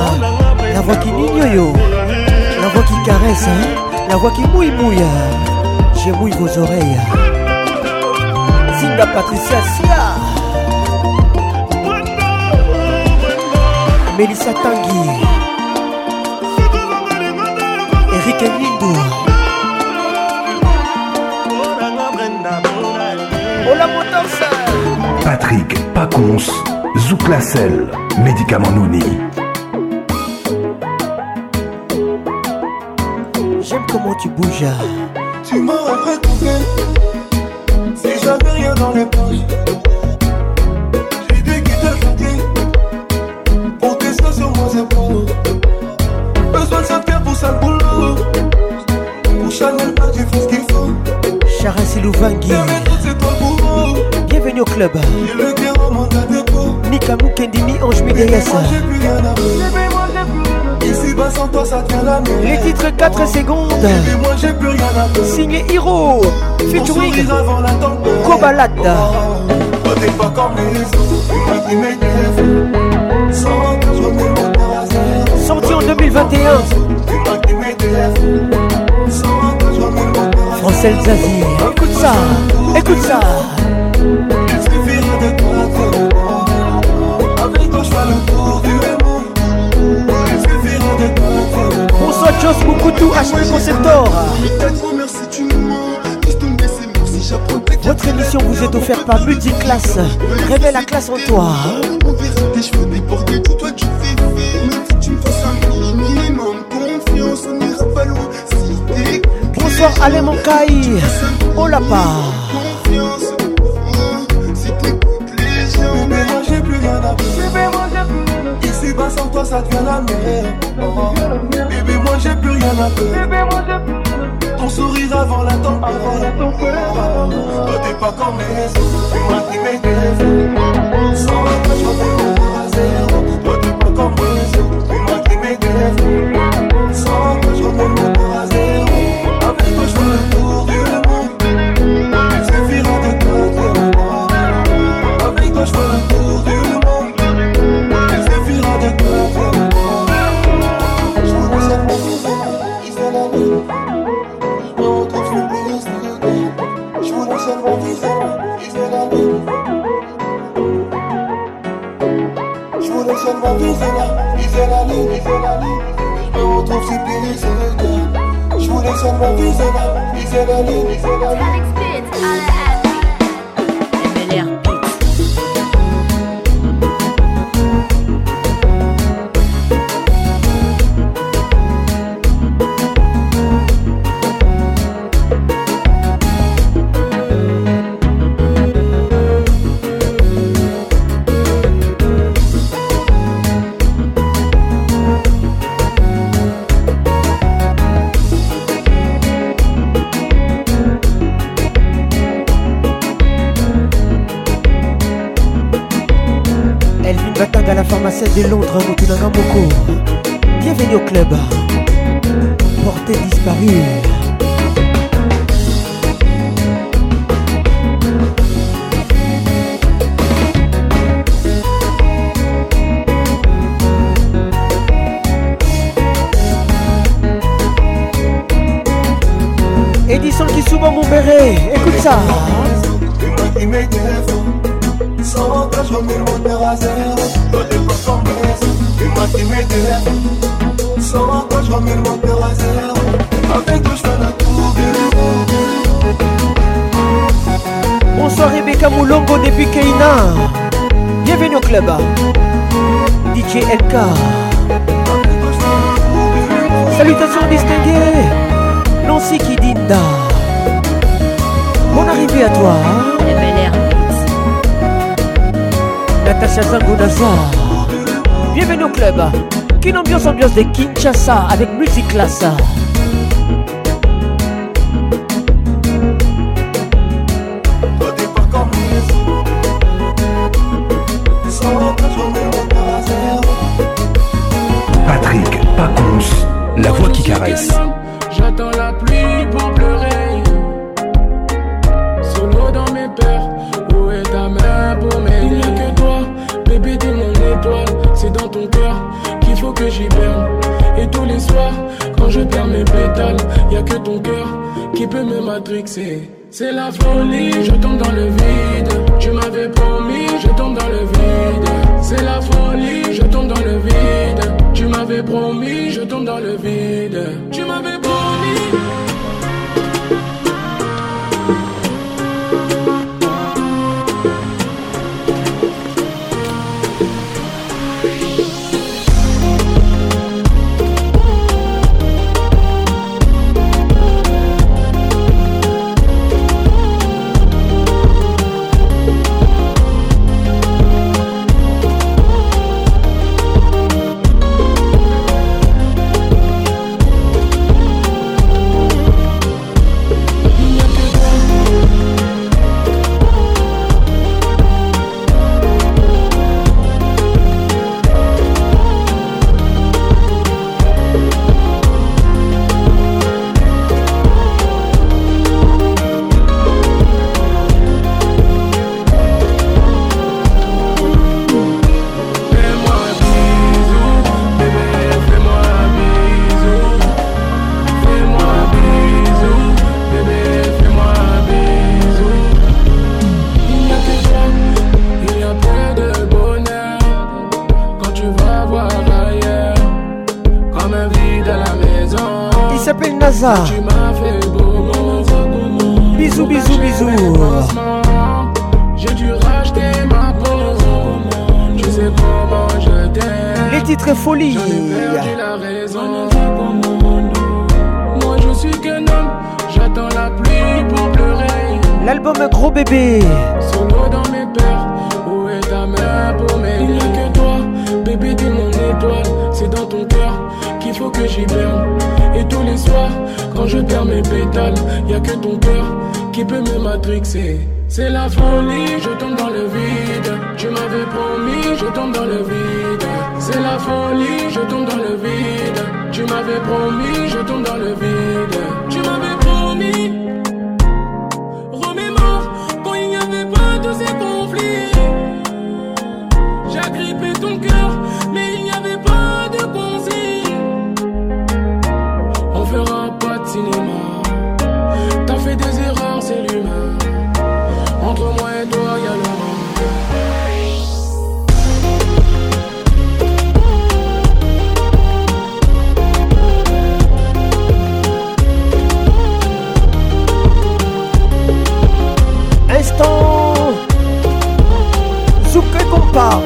La voix qui yo, la voix qui caresse, hein. la voix qui bouille-bouille Je mouille vos oreilles. Zinda Patricia Sia. Melissa Tanguy. Eric Nindou. Patrick Paconce Zouklacel, médicament nouni. J'aime comment tu bouges. Hein. 4 secondes. moi j'ai plus Signé Hiro, featuring Kobalat. Sans Sorti en 2021. Français Xavier, écoute ça, écoute ça. Jos Mokutu, HB concepteur Votre émission vous est offerte par Class. Révèle la classe en toi. Bonsoir on la Olapa. plus bas sans toi, ça devient la mer. Oh. Bébé, moi j'ai plus rien à peur. Ton sourire avant la tempête. Toi, t'es pas comme les autres, tu m'as trimé tes Sans la je vais t'embrasser. Kinshasa avec Multiclass.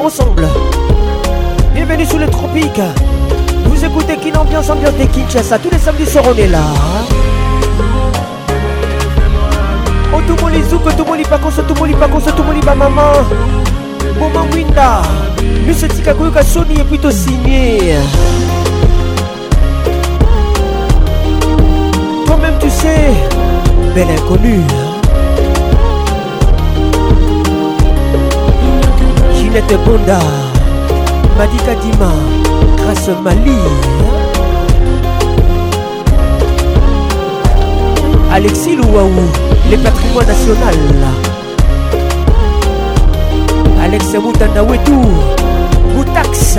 ensemble. Bienvenue sous les tropiques. Vous écoutez qui Ambiance ambiante et Kinshasa. Tous les samedis soirs, on est là. Hein. Oh, tout le monde les tout le monde pas qu'on tout le monde les pacons, tout le monde maman. Maman Winda. Sony est plutôt signé. Toi-même, tu sais, belle inconnue. Ginette Bonda Madita Dima Grâce Mali Alexis Louaou Les patrimoines national Alex Moutandawetou Moutax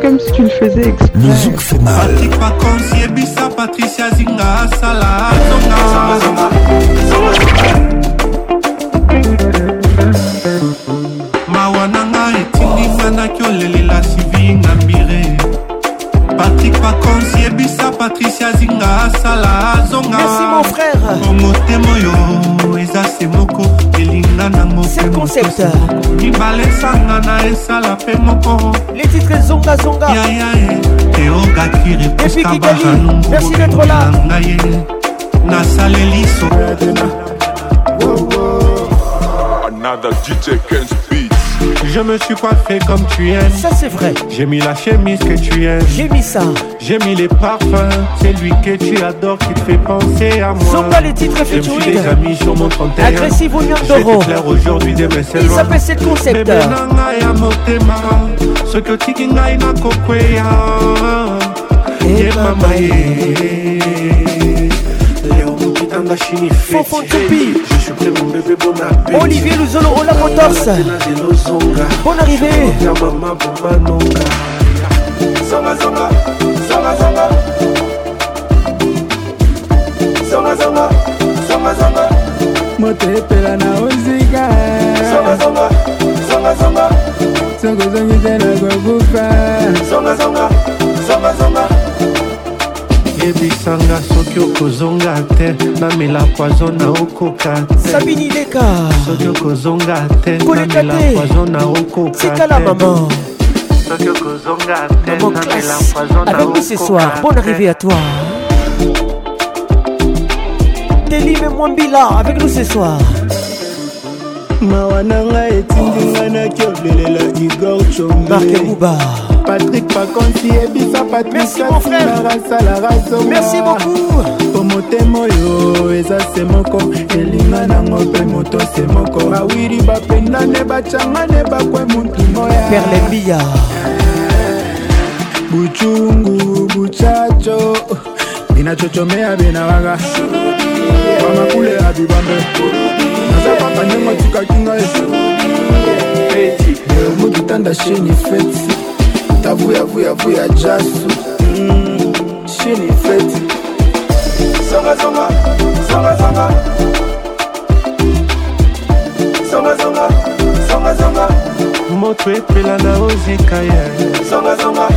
comme si tu le faisais exprès. Le zouk fait mal. Patrick Pacons, Yebissa, Patricia Zinga, Salah, Zonga. Mawa nanga etindi nganaki olelela sivi ngambire patrik pacons yebisa patricia zinga asala azonga bongo te moyo eza se moko banda na mokoibalesanga na esala mpe moko yaya eogaki repuska baranunguanga ye nasaleli so Another DJ Kenz Je me suis coiffé comme tu aimes. Ça c'est vrai. J'ai mis la chemise que tu aimes. J'ai mis ça. J'ai mis les parfums. C'est lui que tu adores qui te fait penser à moi. Sont pas les titres futuristes. J'ai amis sur mon 31. Agressif ou d'euros. aujourd'hui des messages. Il s'appelle cette concept. Ce que tikinga ina kokwea. Et mama. Leo mkitanga shini feti. Fofon Olivier Luzolo, Ola Motors Bonne arrivée Zonga zonga, zonga zonga Zonga zonga, zonga zonga Motepela na ozika Zonga zonga, zonga zonga Sokozongitela kokufa Zonga zonga, zonga zonga oyebisanga soki okozonga te namela poizo na okoka te sabini leka soki okozonga te namela poizo na okoka te Maman classe avec nous ce soir. Bonne arrivée à toi. Delime Mwambila avec nous ce soir. mawa na ngai etindi ngai nakiobelela igor chombe marke buba patrik pakonsi yebisa patrikasinarasalarazoa po motema oyo eza se moko elinga nango mpe moto se moko bawiri bapendane bacangane bakwe mutu moyaerlebiya buchungu buchacho binachochomea binawaga bamakule abibambe naza papa ndengo tikaki ngai omutitanda sheni feti vuya vuya vuya jasu mm, shini feti songa songa songa songa songa songa songa songa moto epela na ozika ye songa songa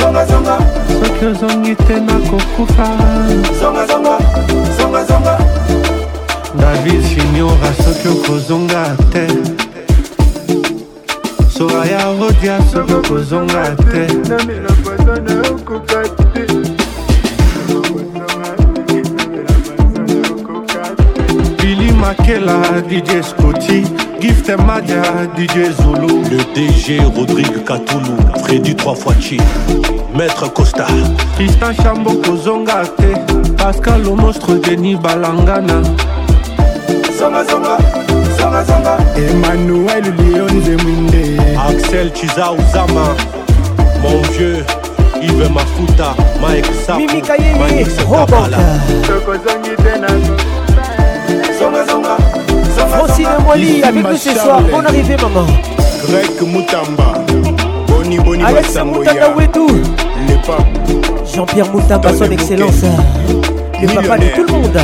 songa songa soki ozongi te nakokufa songa songa songa songa david shiniora soki okozonga te soraya rodia soki okozonga te bili makela dj scoti gift madia dj zulu le dg rodrigue katulu Freddy Trois fois chi maître costa tristan chambo Zongate pascal le monstre denis balangana zonga zonga zonga zonga Emmanuel de Zemwinde Axel Chiza Ouzama Mon vieux Yves Mafuta Mike Sapo Mike Sekabala Tokozongi Benami Zonga Zonga Francine Mwali avec nous ce soir Bonne arrivée maman Greg Mutamba Boni Boni Alex Mutanda Wetu Jean-Pierre Moutamba son excellence Le papa de tout le monde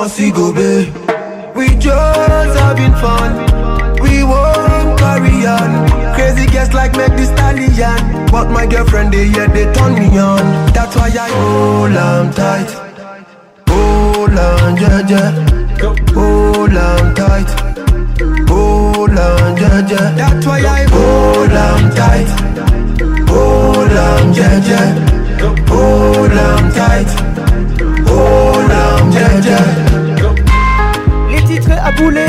must go, babe. We just having fun. We won't carry on. Crazy guests like make this stallion. But my girlfriend, they yeah, they turn me on. That's why I hold on tight. Hold on, yeah, yeah. Hold on tight. Hold on, yeah, yeah. That's why I hold on tight. Hold on, yeah, yeah. Hold on tight. Hold on, yeah, yeah. Aboulé,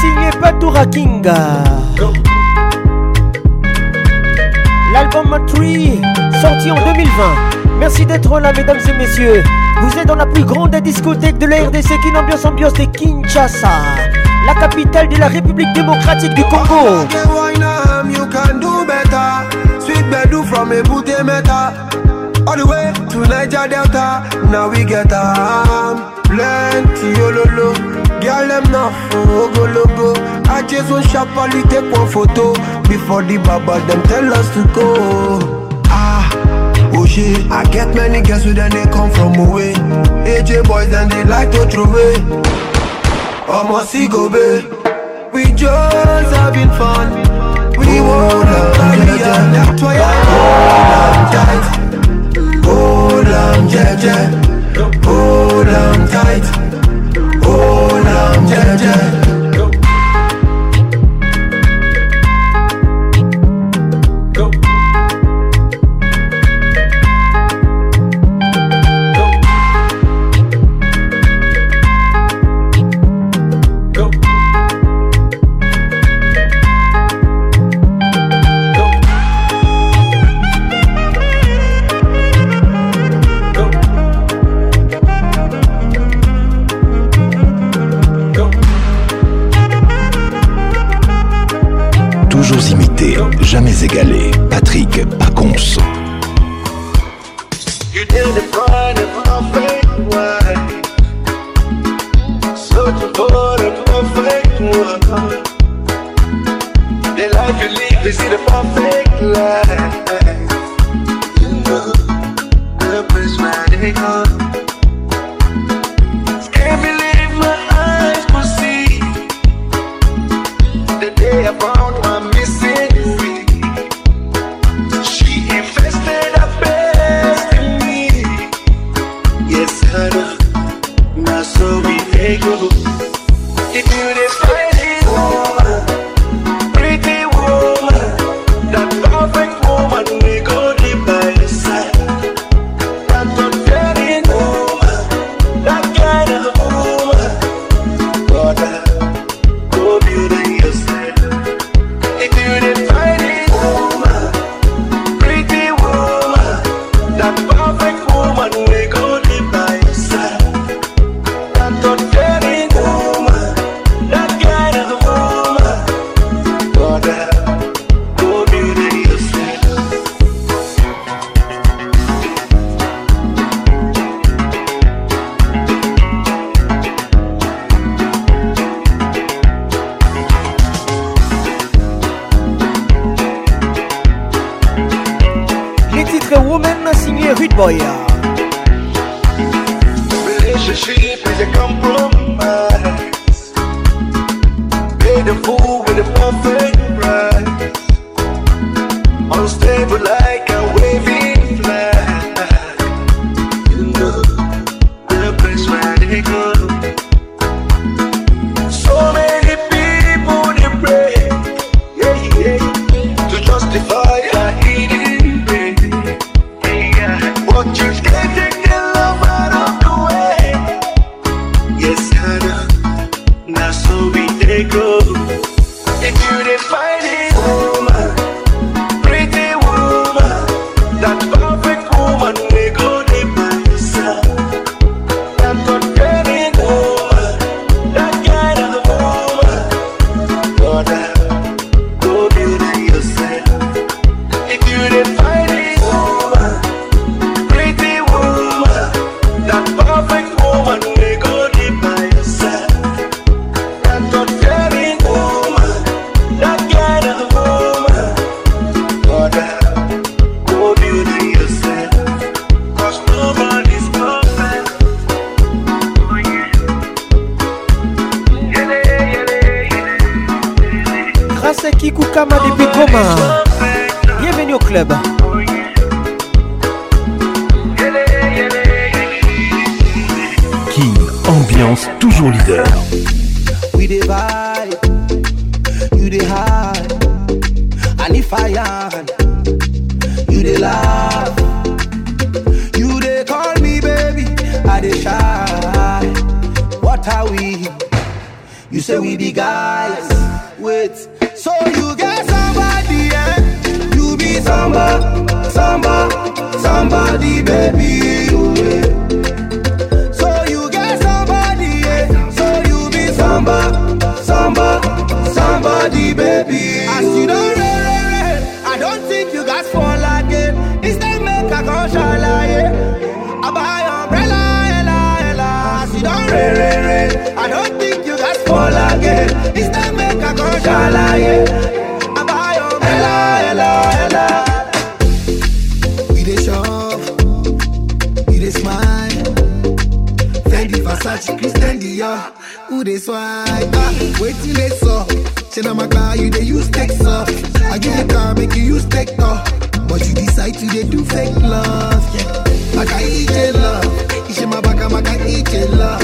signé Patoura Kinga. L'album Matri sorti en 2020. Merci d'être là, mesdames et messieurs. Vous êtes dans la plus grande discothèque de la RDC, qui ambiance ambiance de Kinshasa, la capitale de la République démocratique du Congo. All the way to Niger Delta, now we get a um, Girl, them now, go, logo. I just want sharply take one photo before the baba them tell us to go. Ah, oh shit, I get many girls with them, they come from away. AJ boys, and they like to throw away. Almost go, babe. We just having fun. We won't have to Hold on tight. Hold on tight. Hold on tight yeah. régalé. somebody, baby. Oh, yeah. So you get somebody, yeah. So you be samba, samba, somebody, baby. As you don't re, re, re, I don't think you got fall again. Instead, make a conscious lie. Yeah. I buy umbrella, ella, ella. As you don't re, re, re, I don't think you got fall again. Instead, make a conscious lie. Yeah. they swipe ah, Wait till they saw Say na my car you they use text up I give you car make you use tech talk But you decide to they do fake love yeah. Maka ije love Ishe mabaka maka ije love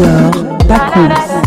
Backwards. Bacchus.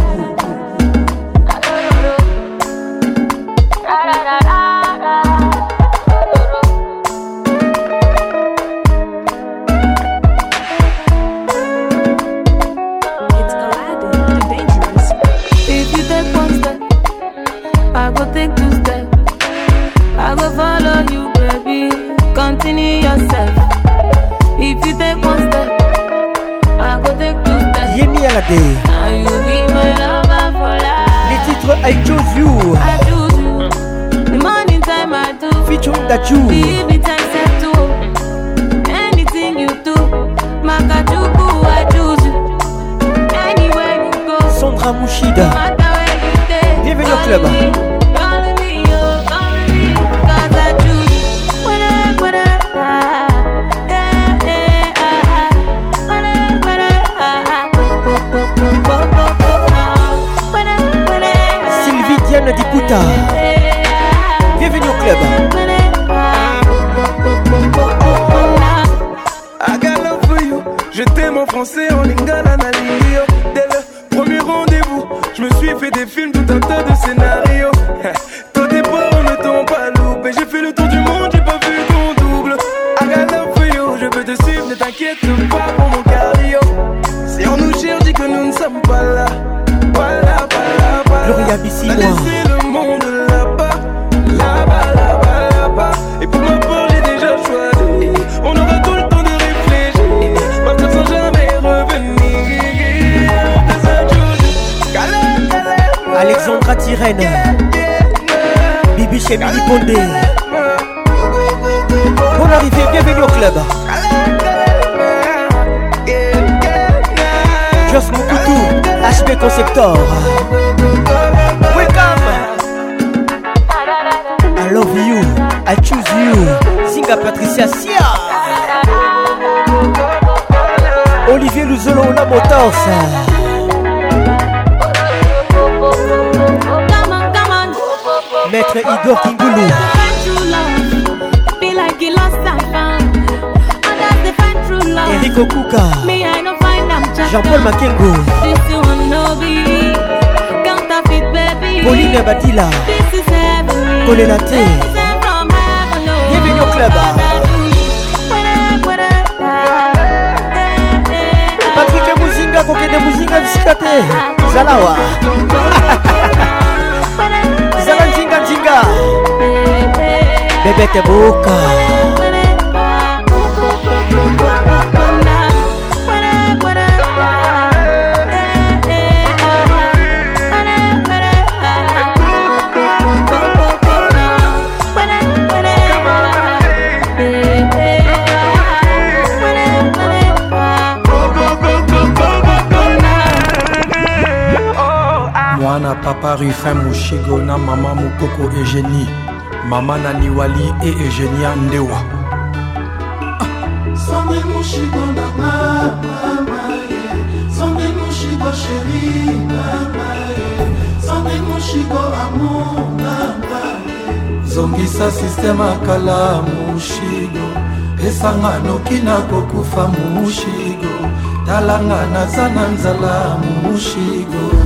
kolanga naza na nzala momushigo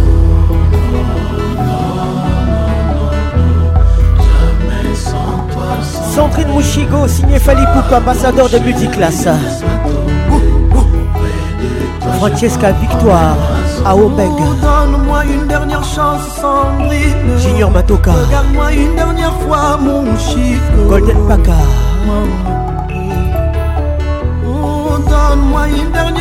Centrine Mouchigo, signé Fali Poupe, ambassadeur de multiclasse. Francesca Victoire, à Obeng. Donne-moi une dernière chance, Sandrine. Junior Matoka. Regarde-moi une dernière fois, mon chico. Golden Paca.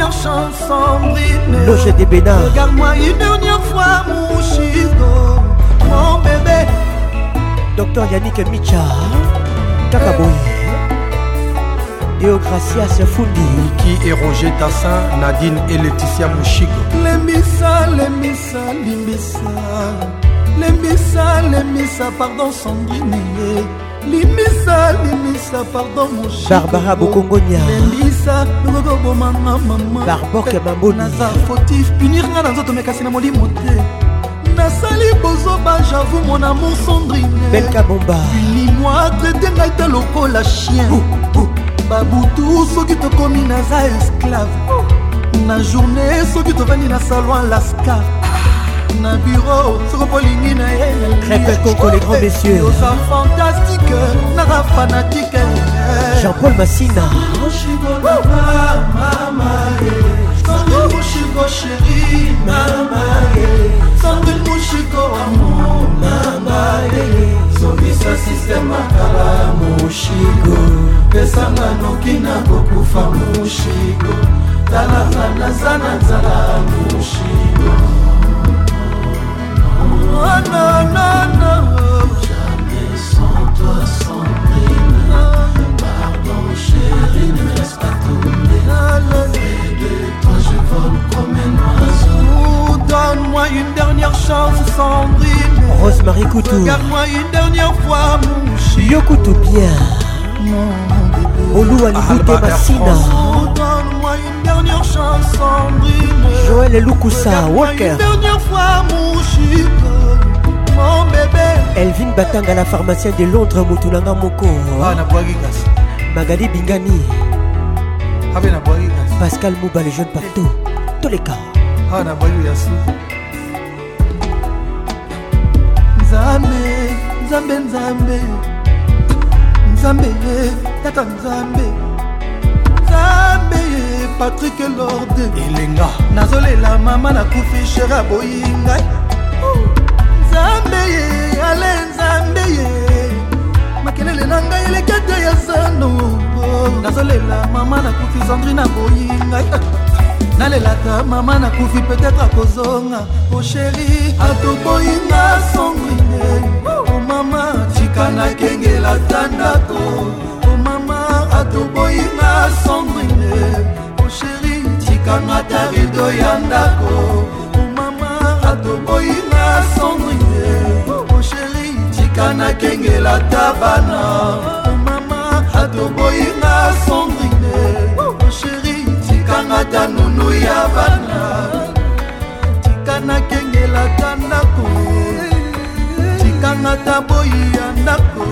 dernière chance en brine Loge des bénards Regarde-moi une dernière fois mon chico Mon bébé Docteur Yannick Micha Kakaboy Déogracia Sefundi Niki et Roger Tassin Nadine et Laetitia Mouchigo Lembissa, Lembissa, Lembissa Lembissa, Lembissa, pardon sanguiné limisa limisa pardon barbara bokongonialembisa lukoko bomanga mama barbok ya bamboninaza fotif punir nga na nzoto mekasi na molimo te nasali bozoba javou mon amour sondrinebelkabomba unimoi traite ngai te lokola chien babutu soki tokomi naza esclave na journée soki tovandi na salon lascar na biro soko bolingi na ye osa fantastique naka fanatike jean-paul masina Mushiko chéri, mama ye Sandu mushiko amour, mama ye eh. Zongisa eh. eh. système akala mushiko Pesanga noki na kokufa mushiko Tala zana zana zala mushiko Non, non, non, jamais sans toi sans brine Pardon chérie, ne laisse pas tomber la lumière Je vois comme un maintenant donne-moi une dernière chance sans brine Rosemary, Coutou regarde moi une dernière fois, mon chien Yoko Topia Mon lou à l'écoute, pas donne-moi une dernière chance sans brine Joël et Loukousa Walker moi une dernière fois, mon chien mon bébé elvin batanga la pharmacien de londres motu nanga moko ah, magadi bingani ah, pascal mouba le jeune partout tous les cas ah, nzambe nzambe nzambe nzambe tata nzambe nzambe patrik lorde elenga nazolela mama nakufi shera boyingai ebale nzambe ye makelele na ngai eleki ata ya zano nazolela mama nakufi sandri naboyi ngai nalelaka mama nakufi peut-être akozonga osheri atoboyinga songrine omama oh, tika nakengela ta ndako omama oh, atoboyinga songrine osheri tikanga ta rido ya ndako omama oh, atoboyinga songrine tika nakengela ta bana mama atoboyinga sombrine sheri tikanga ta nunu ya bana tika nakengela ta ndako tikanga ta boyi ya ndako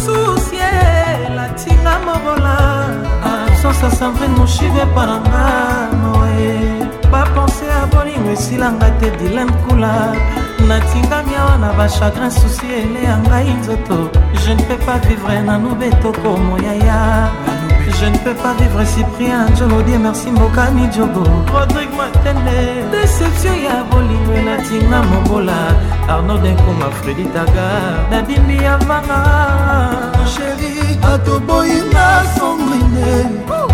susielatinga mobola absence a sandrine moshive parangano ye bapense ya bolingo esilanga te dilan kula natingami awa na bachagrin susi eleya ngai nzoto je ne peux pas vivre nanu betoko moyaya je ne peux pas vivre cyprien jolodie merci mbokani jobo rodrigue matende deception ya bolingo elatinga mobola arnaud denkoma freditaga nabimbi ya vanga sheri atoboyinga sombrine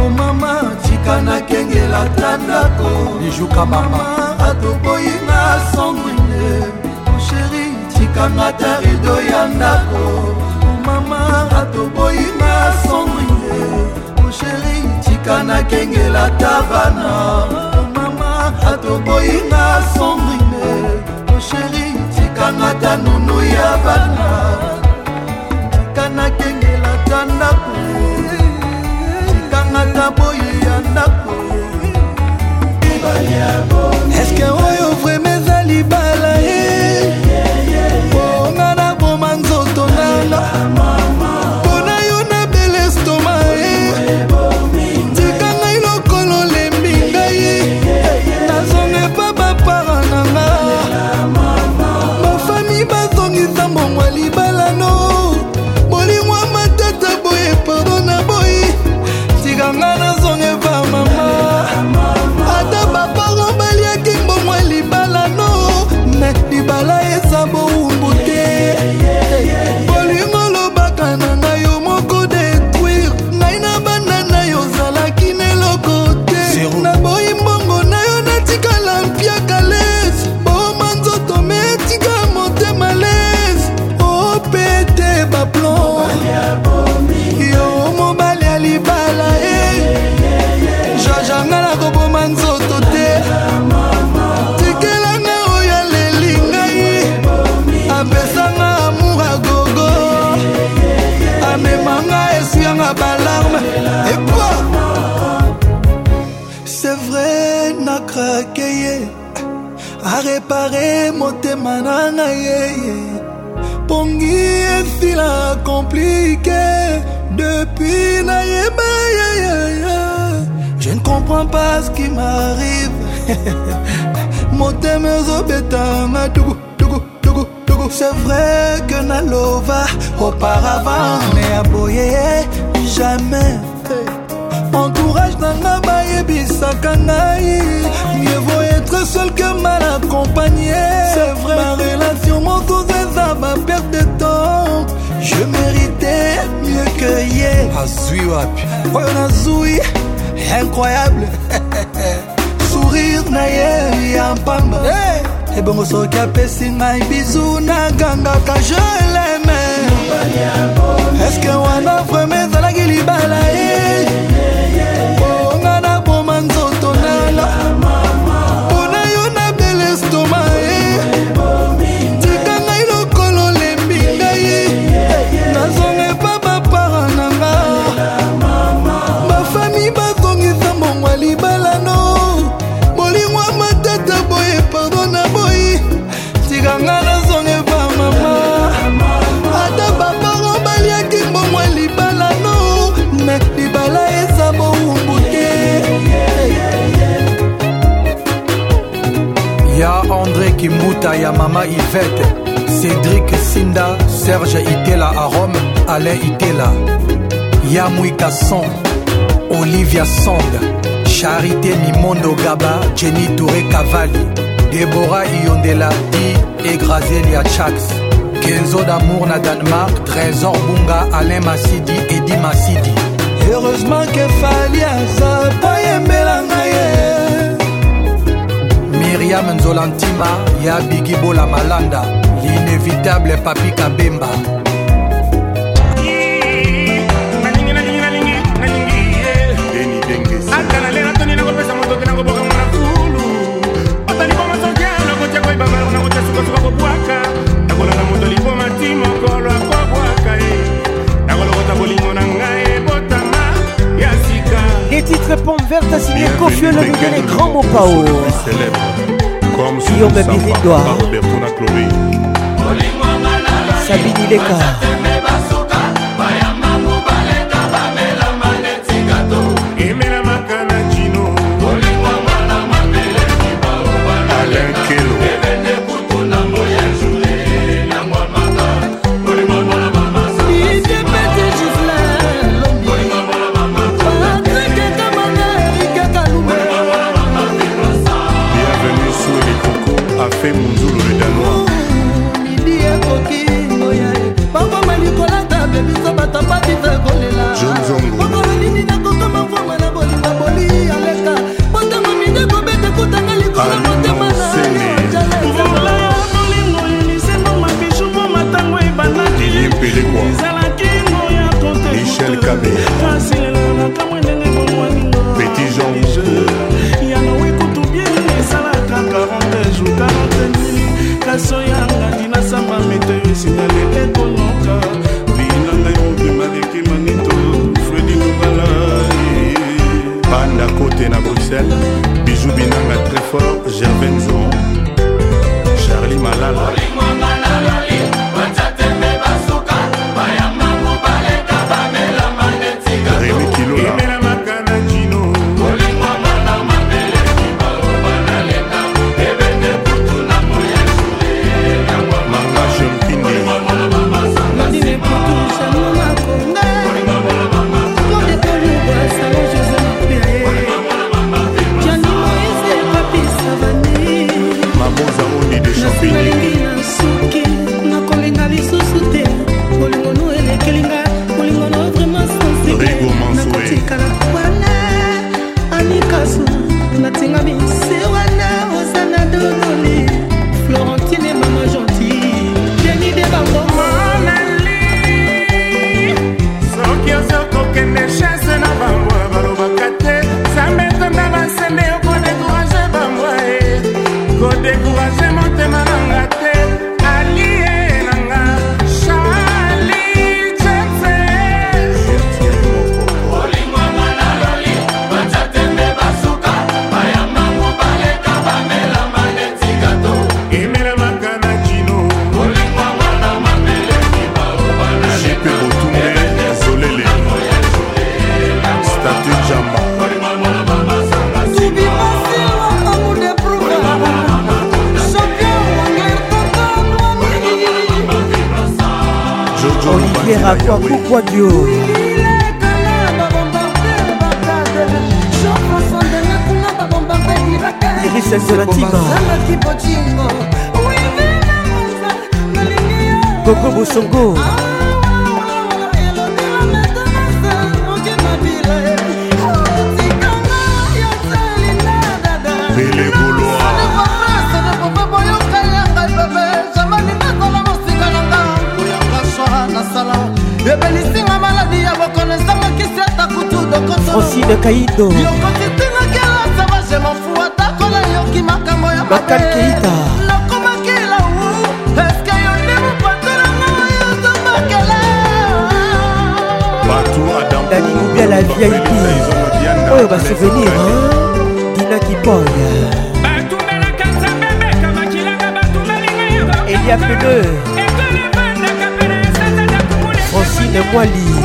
omama kaka nakengela ta ndako lijuka mama atoboyinga sangwine sheri tikanga ta rido ya ndako mama atoboyinga sangwine sheri tika nakengela ta bana mama atoboyinga sangwine sheri tikanga ta nunu ya bana tika nakengela ta ndako ezalaka boyi ya ndako eske oyo vraimen eza libala na krake ye arepare motema na ngai yeye pongi esila komplike depuis nayeba yeyeye je ne comprends pas ce qui m'arrive motema ezobeta madugu C'est vrai que Nalova auparavant, mais à boyer, jamais. Hey. entourage nanga bayebisaka ngai mieux vaut être seul que mal accompagné c'est vrai ma relation mosusu eza baperte de temps je méritais mieux que ye azwi ah, wapi oyo nazwi incroyable sourire na ye ya mpamba hey! ebongo soki apesi ngai bizu nagangaka je leme eske wana vraimen ezalaki libala ye Kita ya mama Yvette Cédric Sinda Serge Itela à Rome Alain Itela Yamwika Song Olivia Song Charité Mimondo Gaba Jenny Touré Cavalli Deborah Iondela Di et Grazelia Chax Kenzo d'amour na Danemark Trésor Bunga Alain Massidi Eddie Massidi Heureusement que Fali Aza miriam nzola ntimba ya bigibola malanda l'inévitable papi kabemba L'oncle Pomme Verte signé Kofieux le Miguel et Grand Mopao. Comme Guillaume Biridois. Sabine Ileka. invité na bruxelles bijou binanga très fort gervain zoron charlie malala Pourquoi, pourquoi Dieu Iris Sensolativa Coco Bosongo roside kaido makan keita dani mobia la vip oyo basouvenir dina kipoya elia pene francine mwali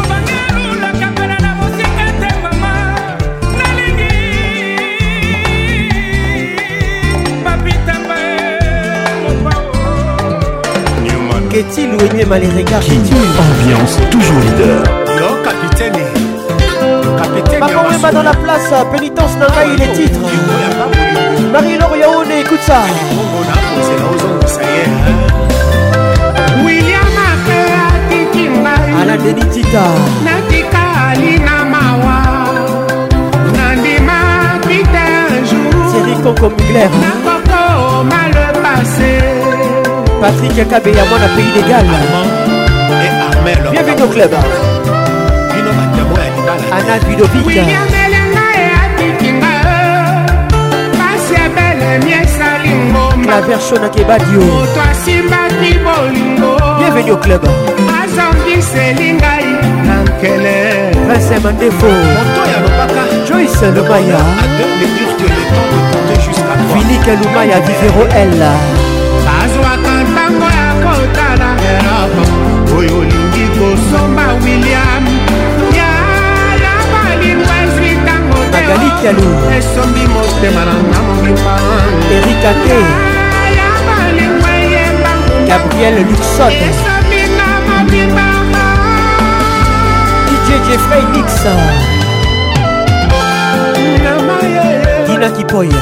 Qu'est-il ou Qui Maléréga King, ambiance toujours leader. Yo, capitaine. Capitaine. Papa pas dans la place, euh, pénitence Nanga Il les titres. Marie-Laure Yaone, écoute ça. Hein. William Akea Ala Denitita. Natika Alina Mawa. Nandima un Jour. Thierry Coco Mugler. Nakoko mal passé. Patrick Kabeya, moi, la pays légal. Bienvenue au club. Anna Ludovic. Claver Shona Kebadio. Bienvenue au club. Vincent Mandefo. Joyce Lomaya. Vinique Lumaya Vivero L. berabo oyo olingi kosomba william yala balingwa ezwi ntango te oh, esombi motema na nga mobimba erikate yala balingwa yemba gabriel luxot esombi nga mobimba jeffrey dixon dina kipoya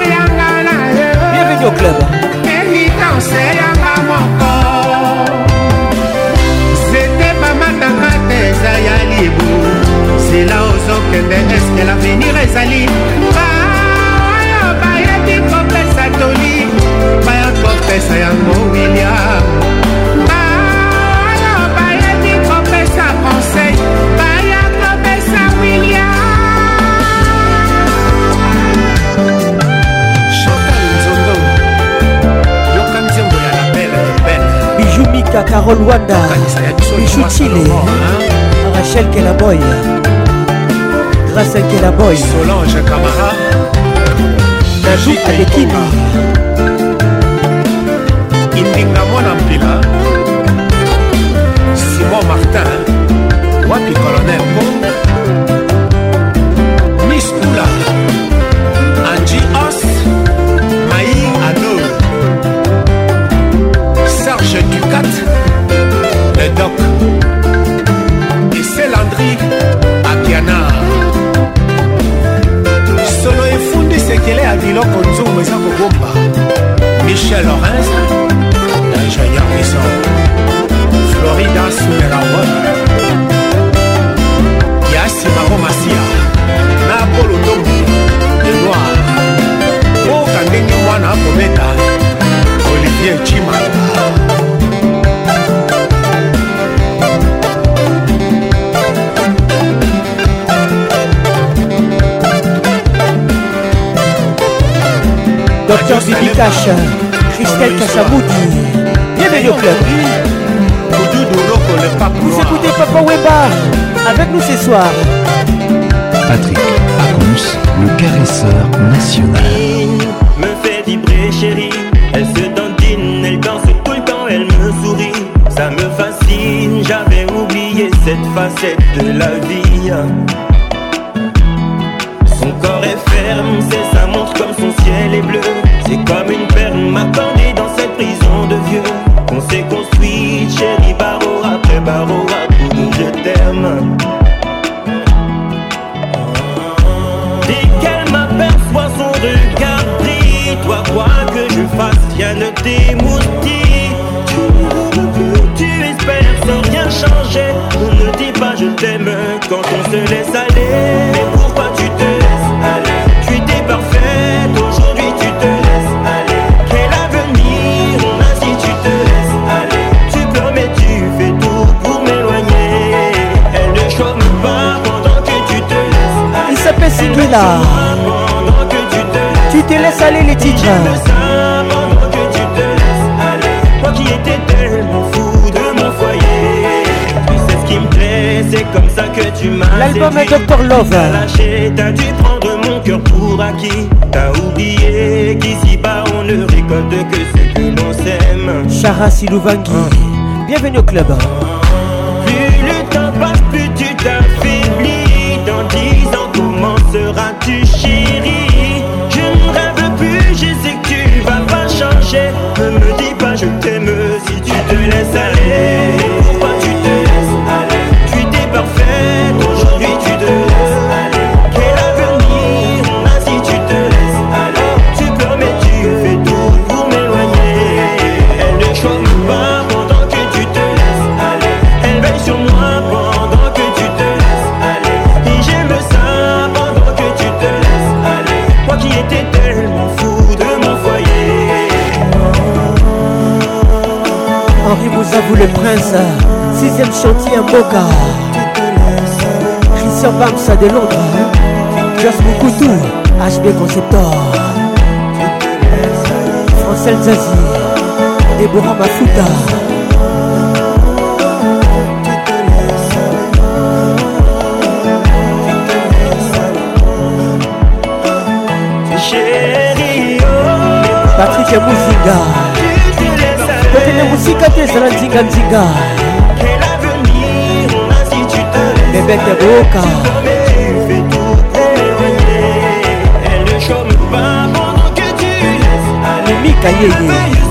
radio club elitaoseyanga moko zete bamatanga te eza ya libu sila ozokende eske lavenir ezali baoyo bayebi kopesa toli baya kopesa yango william Bianca Carol Wanda Bijou Chile Rachel Kelaboy Grâce à Kelaboy Solange Camara Najou Adekini Indinga Mwana Mpila Simon Martin Wapi Colonel Bon Miss Poula Angie Os Maï Ado Serge Ducat le doc Issé Landry Akiana solo efundisekele ya biloko nzungu eza kobomba michel orens ingénieur mison florida sumerawon yasi bango masia Docteur Bibi cache, Christelle Cachamouti, Bienvenue au club. Vous écoutez Papa Weba avec nous ce soir. Patrick Acons, le caresseur national. Me fait vibrer, chérie. Elle se dandine, elle danse tout le temps, elle me sourit. Ça me fascine, j'avais oublié cette facette de la vie. Son corps est ferme, c'est sa montre comme son ciel est bleu. C'est comme une perle m'attendait dans cette prison de vieux Qu'on s'est construit, chérie, barreau après barreau à coup je t'aime Dès qu'elle m'aperçoit son regard brille Toi quoi que je fasse, rien ne t'émoustille Tu tu espères sans rien changer On ne dit pas je t'aime quand on se laisse aller que Tu te laisses aller les titres. qui étais tellement fou de mon foyer. Tu sais ce qui me plaît, c'est comme ça que tu m'as. L'album est Dr Love. T'as dû prendre mon cœur pour acquis. T'as oublié qu'ici-bas on ne récolte que ce que l'on s'aime Chara Silouvangi, hein. bienvenue au club. me laisse aller vous les prince. Sixième chantier en Boca. Christian Bamsa de Londres. Just Moukoutou, HB Conceptor. Francel Zazi. Déborah Mafuta. Patrick Mouzinga. ene mosika te ezala nzinganzinga bebete boka mimika yeye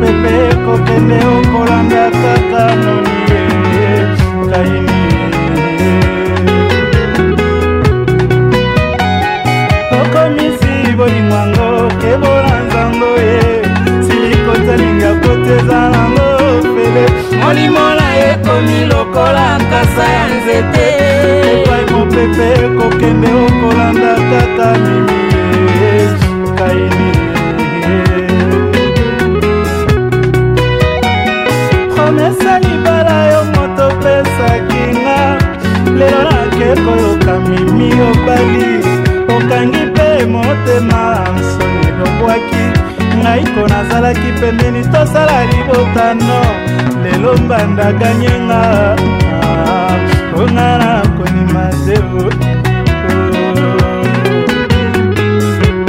pepe kokende okolanda kaka noni ye kaini okomisi bolingwango kebola nzango ye silikotalinga kotezalango pele molimola ekomi lokola nkasa ya nzete epai mopepe kokende okolanda kaka mimi ye kaini lelo nake koyoka mimi obali okangi mpe motema nsoni lobwaki ngai ko nazalaki pembeni tosala libotano lelo mbanda ganyenga ah, onga na konima te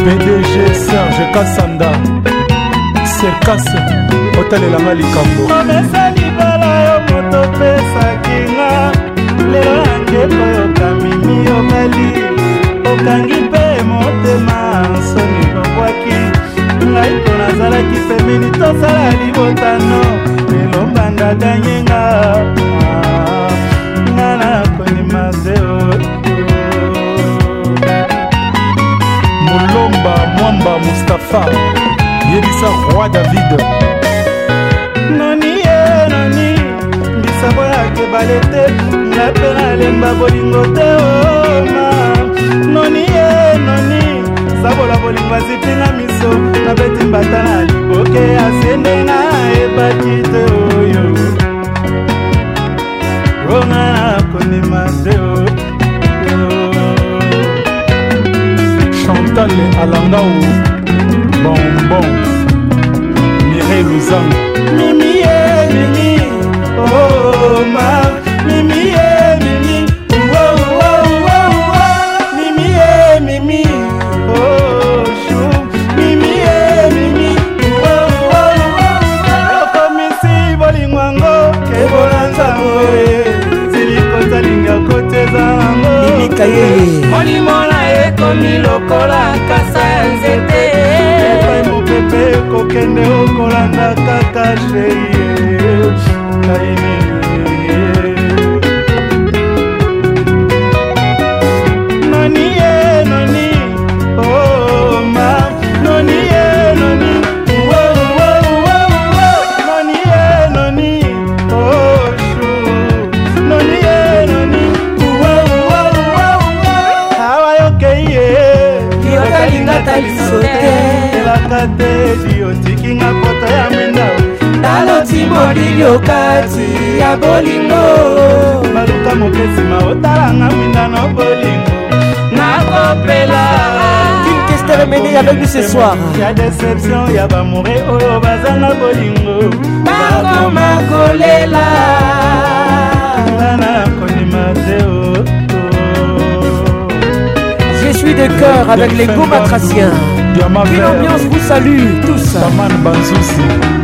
pdg serge kasanda serkase otalelanga likambo omesa libala yo ndeko yokamimi yobeli okangi mpe motema nsoni lobwaki ngai mpo nazalaki pemeni tosala libotano lelo mbanda danyenga ah, nga nakondima zeo molomba mwamba mustapha yebisa roi david noni ye noni bisabwelake balete ye mpe nalemba bolingo te oma noni ye noni sabola bolingo asipinga miso nabeti mbata na liboke asendenga hepatite oyo onga nakondima te chantal alangau bonbon mirei luzango mimi ye mimi oma oh, lokola kasa ya nzete epai mopepe kokende okolanda kaka sheye kaini bolingo baluka mokesima otalanga mwinda na bolingo nakopela Esther Méné avec nous ce soir. Ya déception, ya bamore oyo oh, bazana bolingo. Bakoma kolela. Nana kolima teo. Oh. Je suis de cœur avec les gomatraciens. Une ambiance vous salue tous. Taman Banzousi.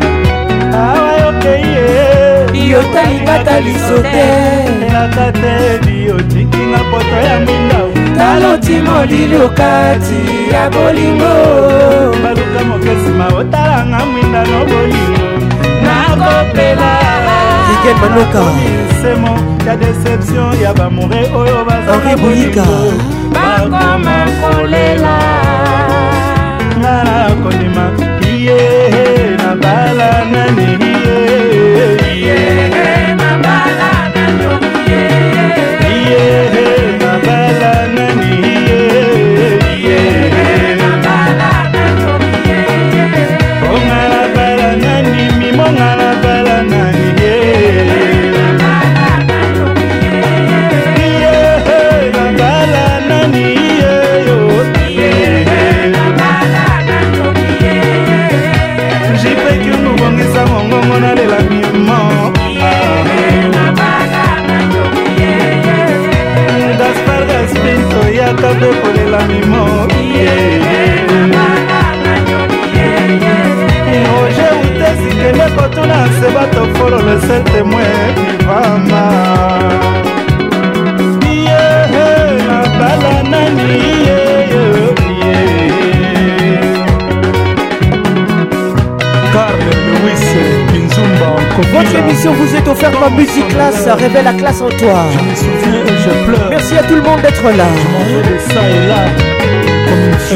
soki otalingata liso teaka te biotikinga poto ya mwinda talonti molili okati ya bolingo baluka mokesima otalanga mwinda no bolingo nakopela ike manoka misemo ya deception ya bamoure oyo bazali bolingo bakoma kolela nga nakondima iye na bala nani iye c'est qui Votre émission vous est offerte par Musique Classe, révèle la classe en toi. Je me je pleure. Merci à tout le monde d'être là. Je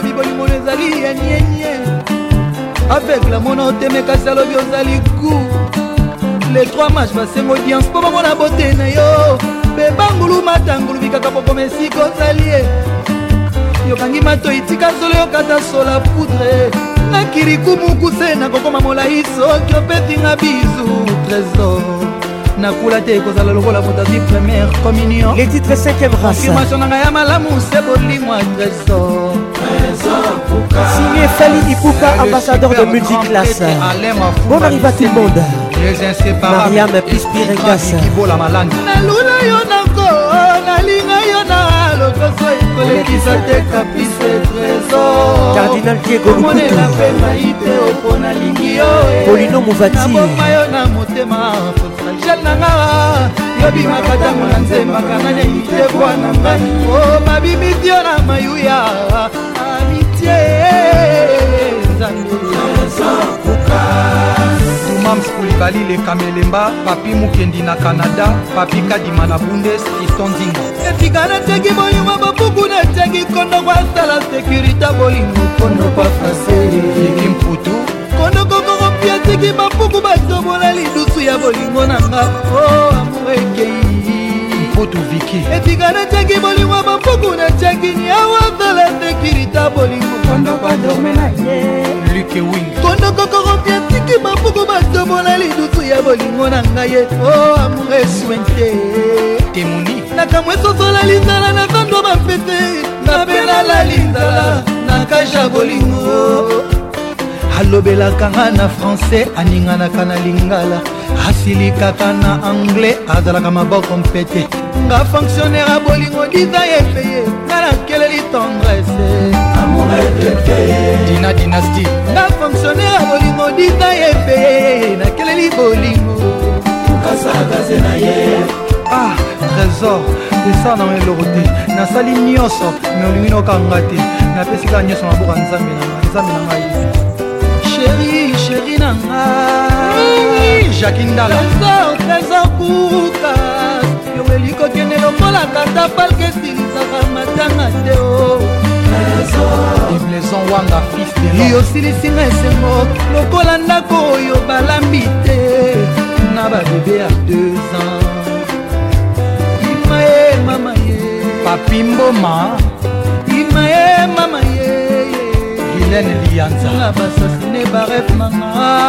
alobi bolingono ezali ya nienie avec la mona otemekasi alobi ozali ku le 3 match basenga audience mpo bamona bote na yo bebangulu matangulu bikaka pokoma esika ozali ye yokangi matoi tika solo yokata sola poudre nakili kumukuse nakokoma molai soki opetinga bizu trésor nakula te ekozala lokola moto azwi première communion les titres 5e race affirmation na ngai ya malamu se bolimwa trésor Signé Fali Ipupa, ambassadeur de multiclasse. Bon arrive à tout le monde. Mariam Pispirengas. nalula yo nango nalinga yo na lotoso ekolekisa te kapise trésor omonela mpe mai te opo nalingi yo naboma yo na motema fotragel nanga yobimaka ntango na nzembaka nanyangi te bwana ngai o oh, mabimiti yo na mayuya kali lekamelemba papi mokendi na kanada papi kadima na bundes kisto ndinga etika nateki boyuma bapuku nateki kondo kwasala sekurité bolingo kondo kwafaseki mputu kondo kokoropi ateki bapuku batobola lidusu ya bolingo na nga o oh, amour ekei mputu viki etika nateki bolingo bapuku nateki niawazala sekurité bolingo kondo kwadome na ye kewing tondokokorompia tiki bapuku batobola lidutu ya bolingo na ngai ye o oh, amour eswente temoni nakambo esosola linzala na zando bapete napenala linzala na kaja bolingo alobelaka nga na francais aninganaka na lingala asilikaka na anglais azalaka maboko mpete nga fonctionnaire ya bolingo diza ye peye nga nakeleli tendrese dina dinasti na fonctionne ya bolingo dina ye mpe nakeleli bolingo tukasakaze na ye ah trésor esa na eloko te nasali nyonso me olingi nokanga te napesika nyonso naboka nzambe na ngai nzambe na ngai sheri sheri na ngai jaki ndalatrésor trésor kuka yo elikokende lokola tata palke silisaka matanga te o oh. imleson wanga fils yosilisinga esengo lokola ndako oyo balambi te na babebe ya 2 ans ima ye mama ye papi mboma ima ye mama ye gilene lianza na basasine baref nanga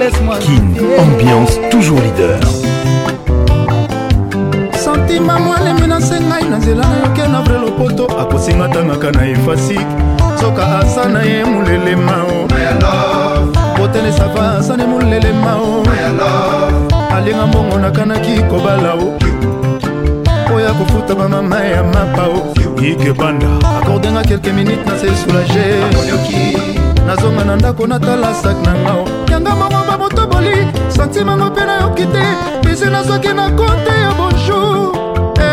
Kin, ambiance toujours leader santima mwalemi nasengai na nzela nayoke na vre lopoto akosinga tangaka na efasike soka asa na ye molelema o kotelesava asa ne molelema o alinga mbongo nakanaki kobala o oya kofuta bamama ya mapa o ike banda akordengaka kelke minute na se soulage nazonga na ndako natala sak na ngao yanga moko bamotoboli santimango mpe nayoki te bisi nazwaki na konte ya bonjour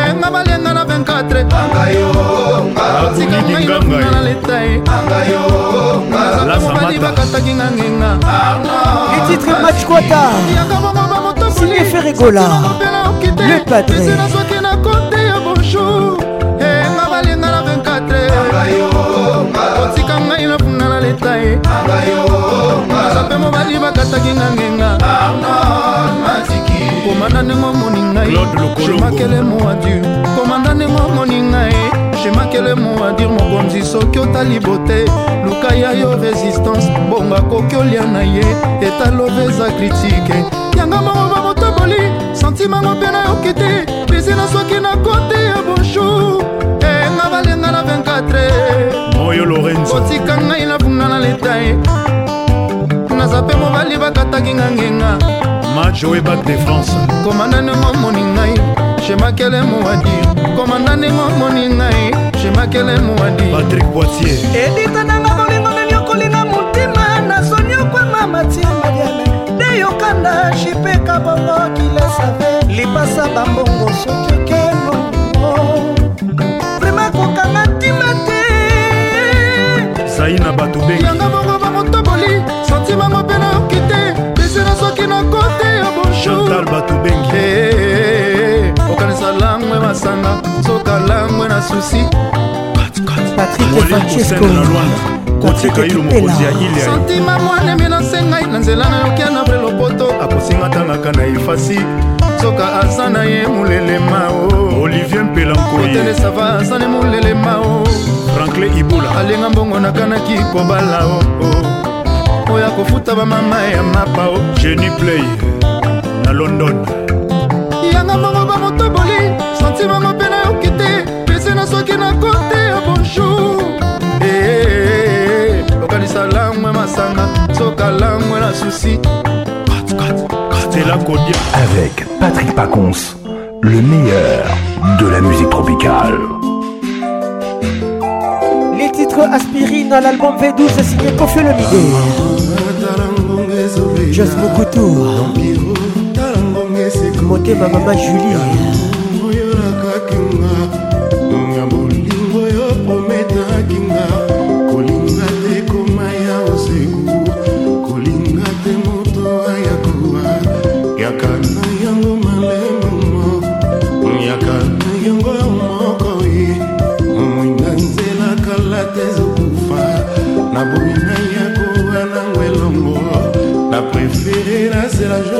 enga eh, balianga na 24otikangaiokuna na letai mobali bakataki nga ngenga yanga moko bamotoboli santimango mpe nayoki te bisi nazwaki ye nzambe mobali bakataki nga ngenga komanda ndengo moni ngai shemakele moadur komanda ndengo moni ngai shemakele moadur mokonzi soki otali bote luka ya yo resistance bonga koki olia na ye etaloveza kritike yanga moko bamotoboli santimango mpe nayoki te pesi na soki na kote ya bonjour eh, otikanga balenga na 24 moyo lorenzo otika ngai nabunda na leta ye naza mpe mobali bakataki nga ngenga majoe bak de france komanda ndenge omoni ngai shemakele mowadi komanda ndenge omoni ngai shemakele mowadi patrik boitier edita nanga bolingo memi okolinga motima nasoni okwama matie madiana de yokanda shipeka bongo kilesave lipasa bambongo soki okei bato be yanga bongo bakotoboli santimango mpe nayoki te besena soki na kote ya bonjour bato bengi eh, eh, eh, okanisa langwe masanga soka langwe na susi patrik francesco kotika ye mokonzi ya ile santima mwanemi nasengai na nzela nayoki anabre lopoto akosinga ntangaka na efasi soka aza na ye molelema o olivier mpelankoyetelesava aza ne molelema o franklin ibula alinga mbongo nakanaki kobala o oyo akofuta bamama ya mapa o jenny play na london yanga mbongo bamotoboli santima mape nayoki te pese na soki na kote ya bonjour avec Patrick Pacons, le meilleur de la musique tropicale. Les titres Aspirine à l'album V12 signé Kofi le Midi. Just Mokoto. Montez ma maman Julie. la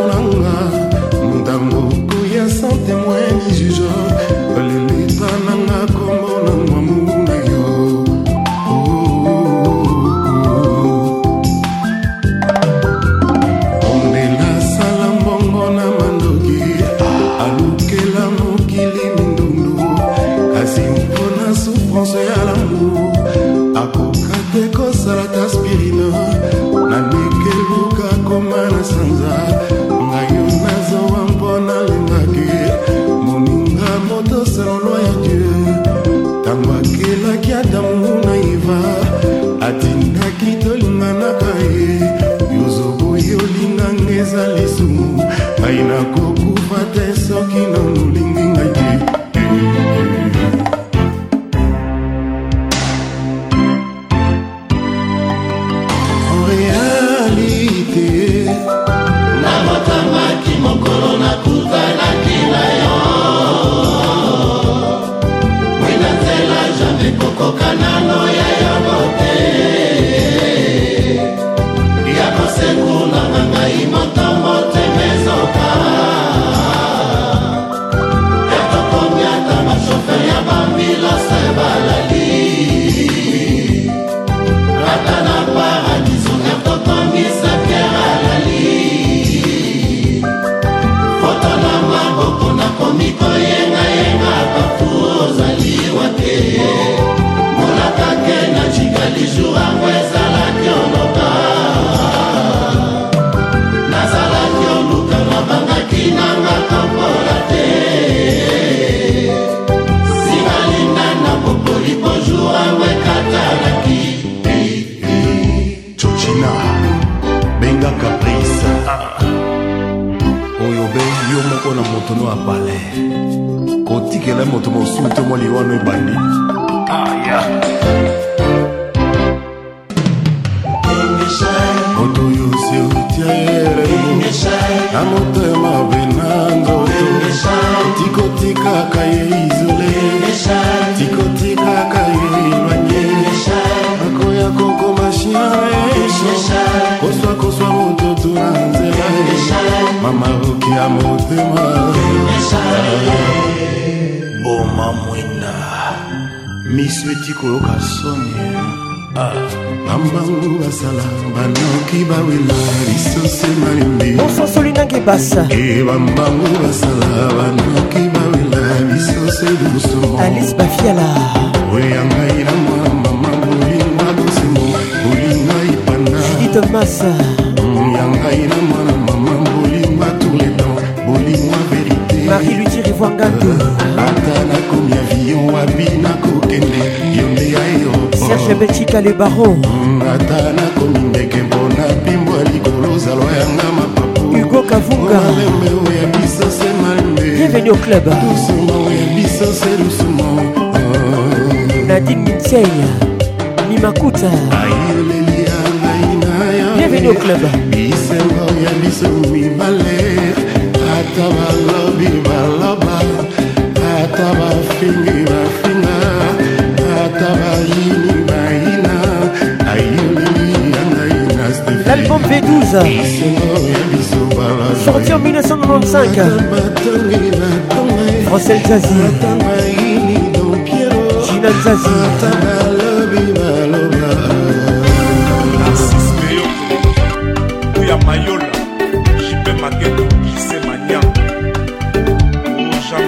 nzela moto mosulu te mwa liwano ebandi aya moto oyo seutia elembo na motema bena nzoto tikotikaka ye izole tikotikaka ye elwanye akoya kokoma shia eso koswa koswa mototo na nzela mama okia motema mama mwina miso eti koyoka soni ah, bambangu basala banoki bawela lisose malembe mososoli nange basa e bambangu basala banoki bawela lisose bosomo alice bafiala oya ngai na mwana mama bolinga bosomo bolinga ipana idemasa mm, ya ngai na mwana mama bolinga tourledan bolinga verité marie lutirivoangato ah, wapi nakokende yo nde ya yo serge beltika le baron ata nakomi ndeke mpona pimbo ya likolo ozalwa yanga mapapu hugo kavunga malemeo ya biso se malembe bienvenu au club lusumo ya biso se lusumo ah. nadine minsey mimakuta ayeleli ya ngai na yo bienvenu au club bisengo ya biso mibale ata balobi baloba ata bafingi ba l'album V12 sorti en 1995 Rossel Zazie Gina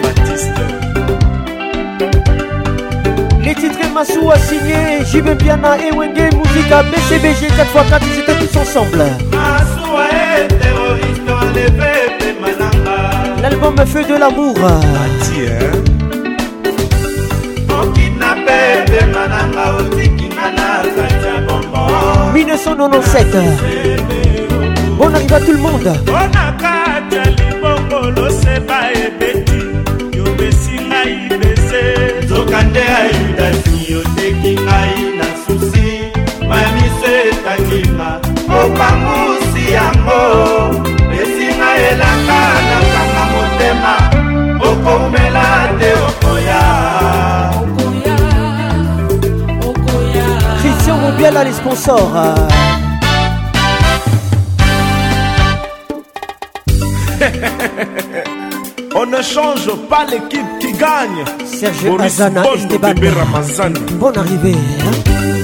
baptiste Les titres Massou a signé JB Biana, Ewenge, Musica, BCBG 4x4 tous ensemble. E, L'album Feu de l'amour. Ah, 1997. Bon arrive à tout le monde. nzokande ayudaki oteki ngai na susi mamiso etakinga kopakusi yango esinga elaka nakanga motema okoumela te okoya christian mobiala les sponsors On ne change pas l'équipe qui gagne. Serge Boris Azana, Esteban. Bon arrivée. Hein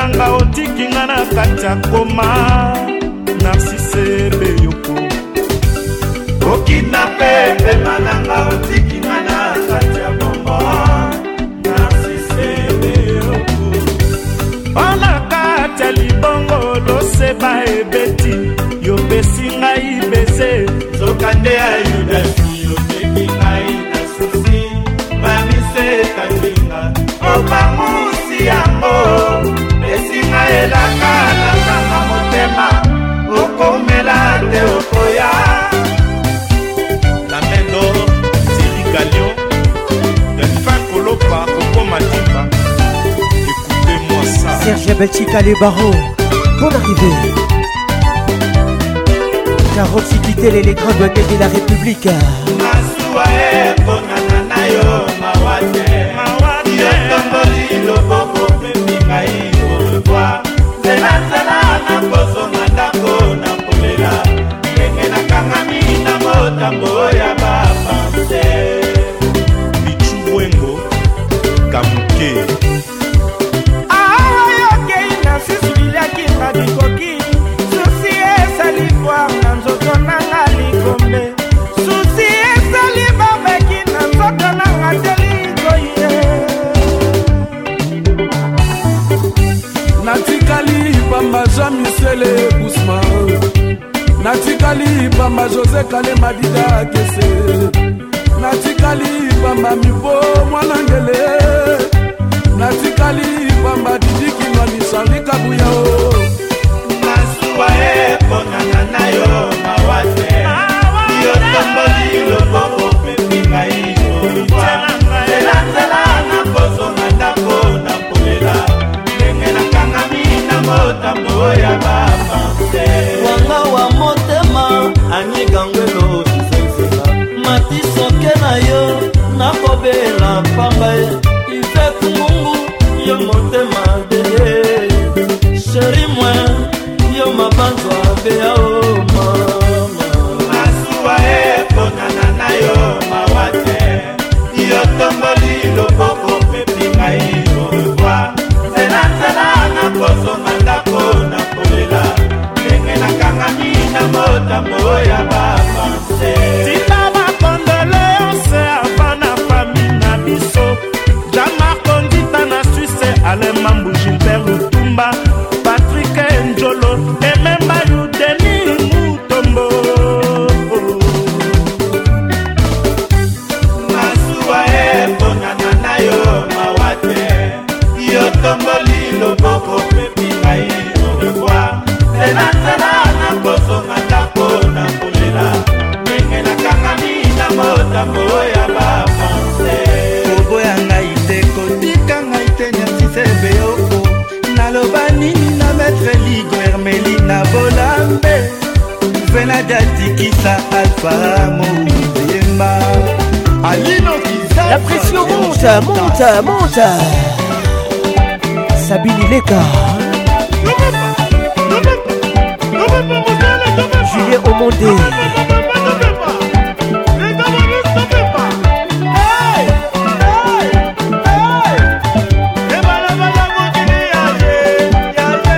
na nga otiki nga na kati ya koma narsise beyoko okina pe pema na nga otiki nga na kati ya bongo narsise beyoko mpona kati ya libongo loseba ebeti Serge Belchica les barreaux, pour arrivée. Car quitter les de la République. jose kalema dida akese natikali pamba mipo mwanangele natikali pamba didikinwanisa likabuya o oh. masuwa eponana na yo mawate yo tomboli loboko pepi ngai moywa zelanzela na poso na ndako na polela ndenge nakangami na motambo ya bapanse na yo nakobela pamba monte, monte Sabine Leka Julien Omondé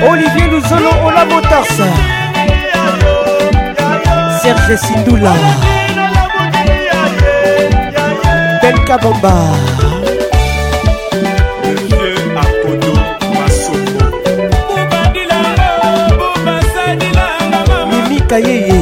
Olivier Luzolo Ola Motarsa Serge Sindoula Belka Bomba 该爷爷。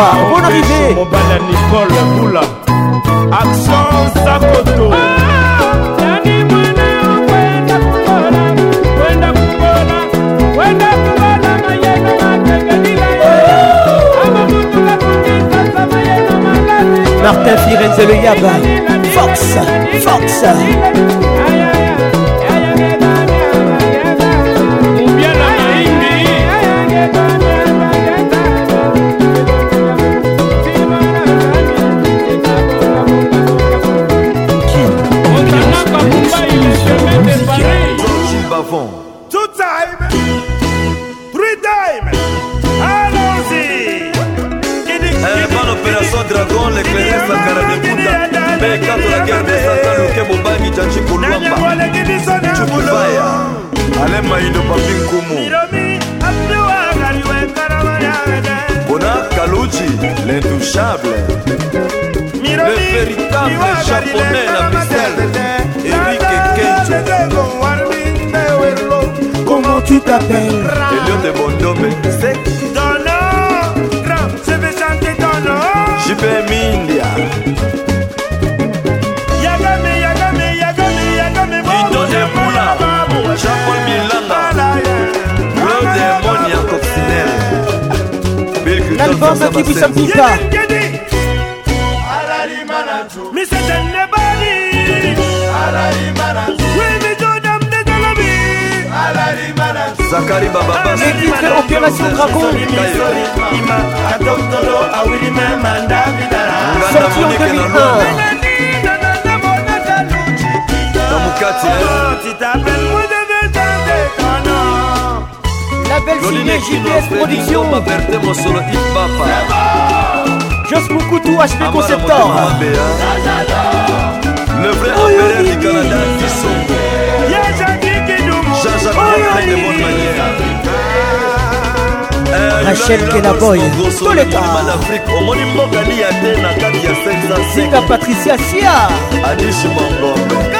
Bonsoir, bonne arrivée. Mobala Nicole Boula. Action Zakoto. Martin Firenze le Yaba Fox Fox bagerdesaluke bobangi jaji kolwambaubaya ale maindo papi nkumu bona kaluji l'intouchable le véritable japonais la misel eric kenjo Comment tu t'appelles Elliot de Bondombe C'est Dono Je vais India vamekibisa mpita misetenne bali zakari babaekite opération dragonsorti en 2001 na mokati label signé JPS Production Jos Moukoutou HP Conceptor Le vrai opéra du Canada Kisongo Jean-Jacques Moukoutou de bonne manière euh, Rachel Kenaboy Tous les cas omoni mboka liya te na kati ya 505 sika patricia sia adishi mongombe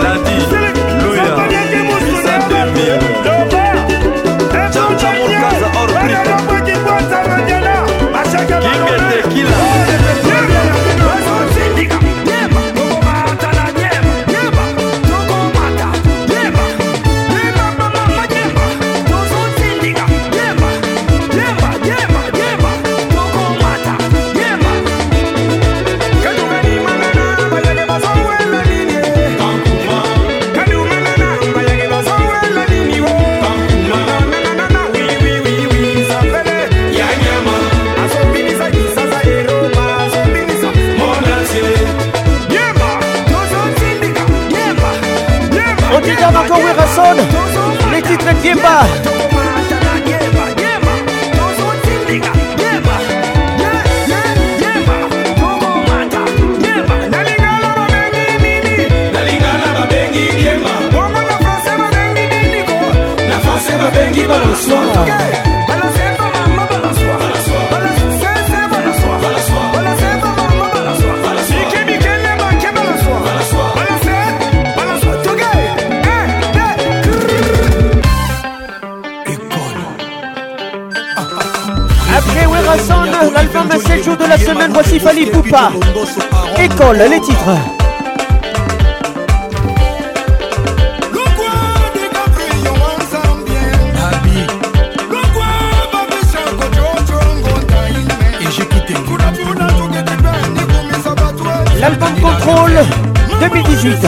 Yemba babengi baloswa jour de la semaine, voici Fali Poupa. École, les titres. L'album Contrôle 2018.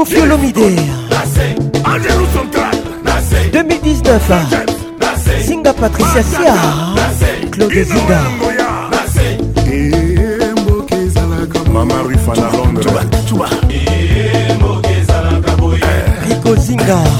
Kofi Olomide 2019 Singa Patricia Sia Claude Zinga Mama Rifa la Londres Rico Zinga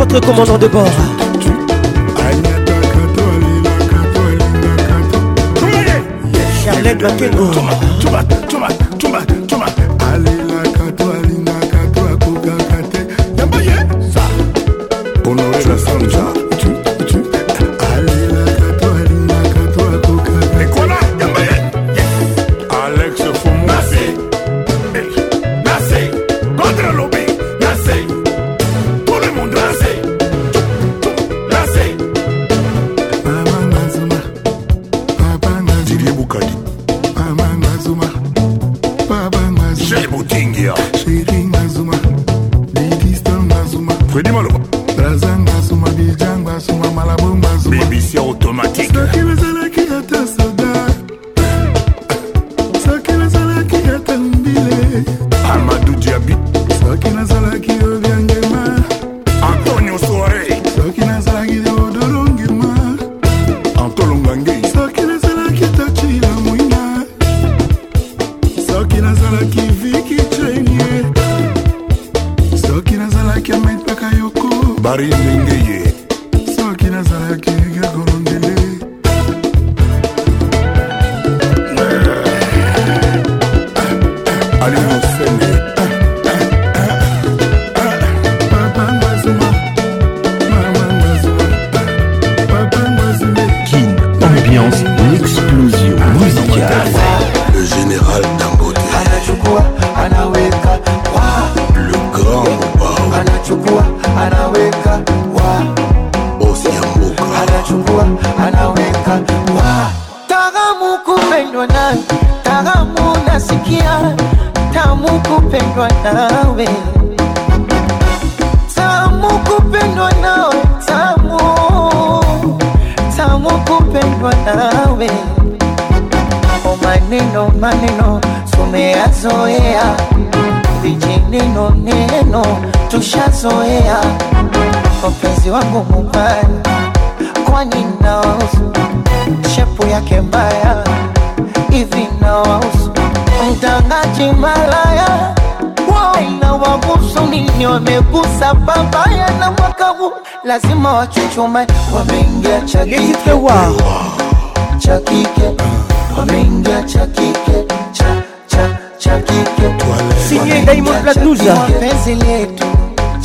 notre commandant de bord. Charlotte Makengo.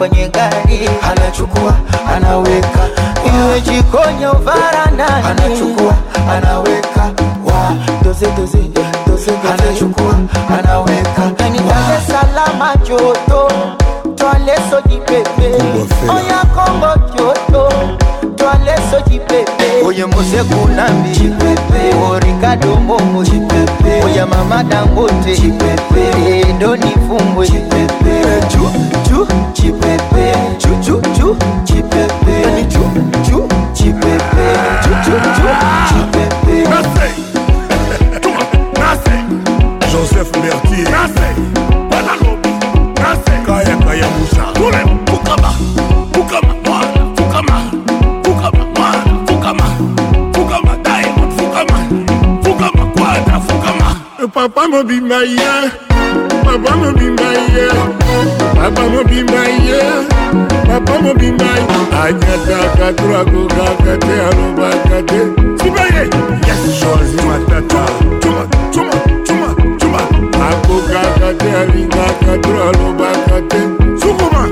kwenye gari, anachukua anaweka, iwe jikoni au varandani, anachukua anaweka, wa doze doze doze, anachukua anaweka, Dar es Salaam joto twaleso soji pepe, oya Kongo joto twale soji pepe, mose kunambi orikado momo oya mama Dangote ndo nifumbwe chu chu chipepe chuchu chu chipepe yani chu chu chipepe chuchu chu chipepe Joseph Mertier Panalobi Kaya Kaya Moussa Fukama Fukama Fukama Fukama Fukama Fukama Diamond Fukama Fukama Kwada Fukama Papa mobimba ye Papa mobimba ye papa mobimba ye papa mobimba anyataka drako kaka te alobaka te sibaye yasoazi matata cuma cuma cuma cuma akokaka te alingaka tro alobaka te sukuma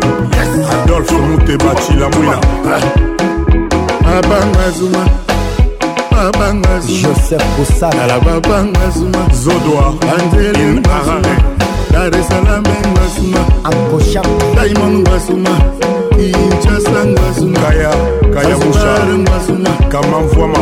adolfe muteba cilamwila eh. abanga zuma babanga zuma joseph kosala babanga zuma zodoa anzelinaa Dar es Salaam ngasuma Anko Sham Diamond ngasuma Kinshasa ngasuma Kaya Kaya Musa ngasuma Kama mfuama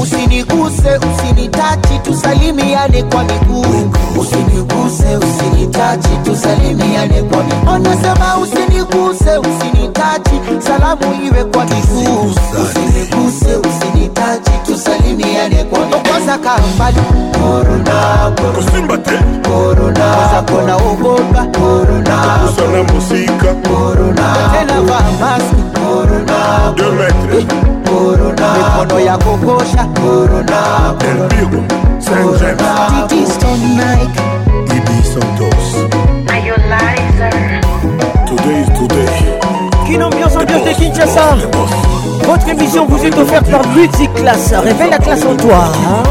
Usiniguse, usinitachi, tusalimiane kwa miguu. Usiniguse, usinitachi, tusalimiane kwa miguu. Anasema usiniguse, usini mwimbaji salamu iwe kwa miguuuse usinitaji tusalimiane kwaokwaza kambalikusimbatekona ogombatena va maski mikono ya kokosha Today is une Ambiance, Kinshasa. Votre émission vous est offerte par Music Class. Réveille la classe en toi. Hein.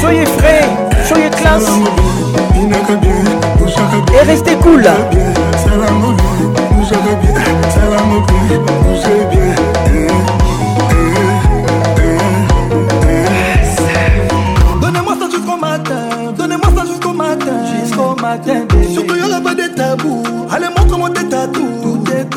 Soyez frais, soyez classe. Et restez cool.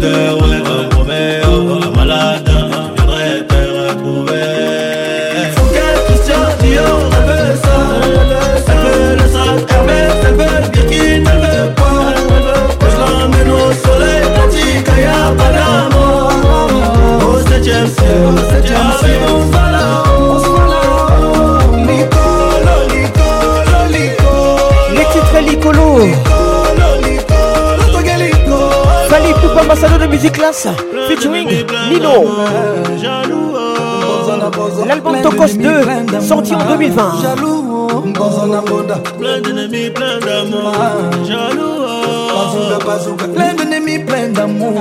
puder musique Class featuring Nino. L'album Tokos 2 sorti en 2020. Plein plein d'amour. Jaloux. Plein d'amour.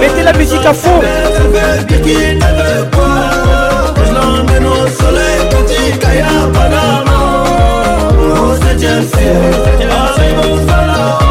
Mettez la musique à fond. au soleil, je sais, arrive au salon.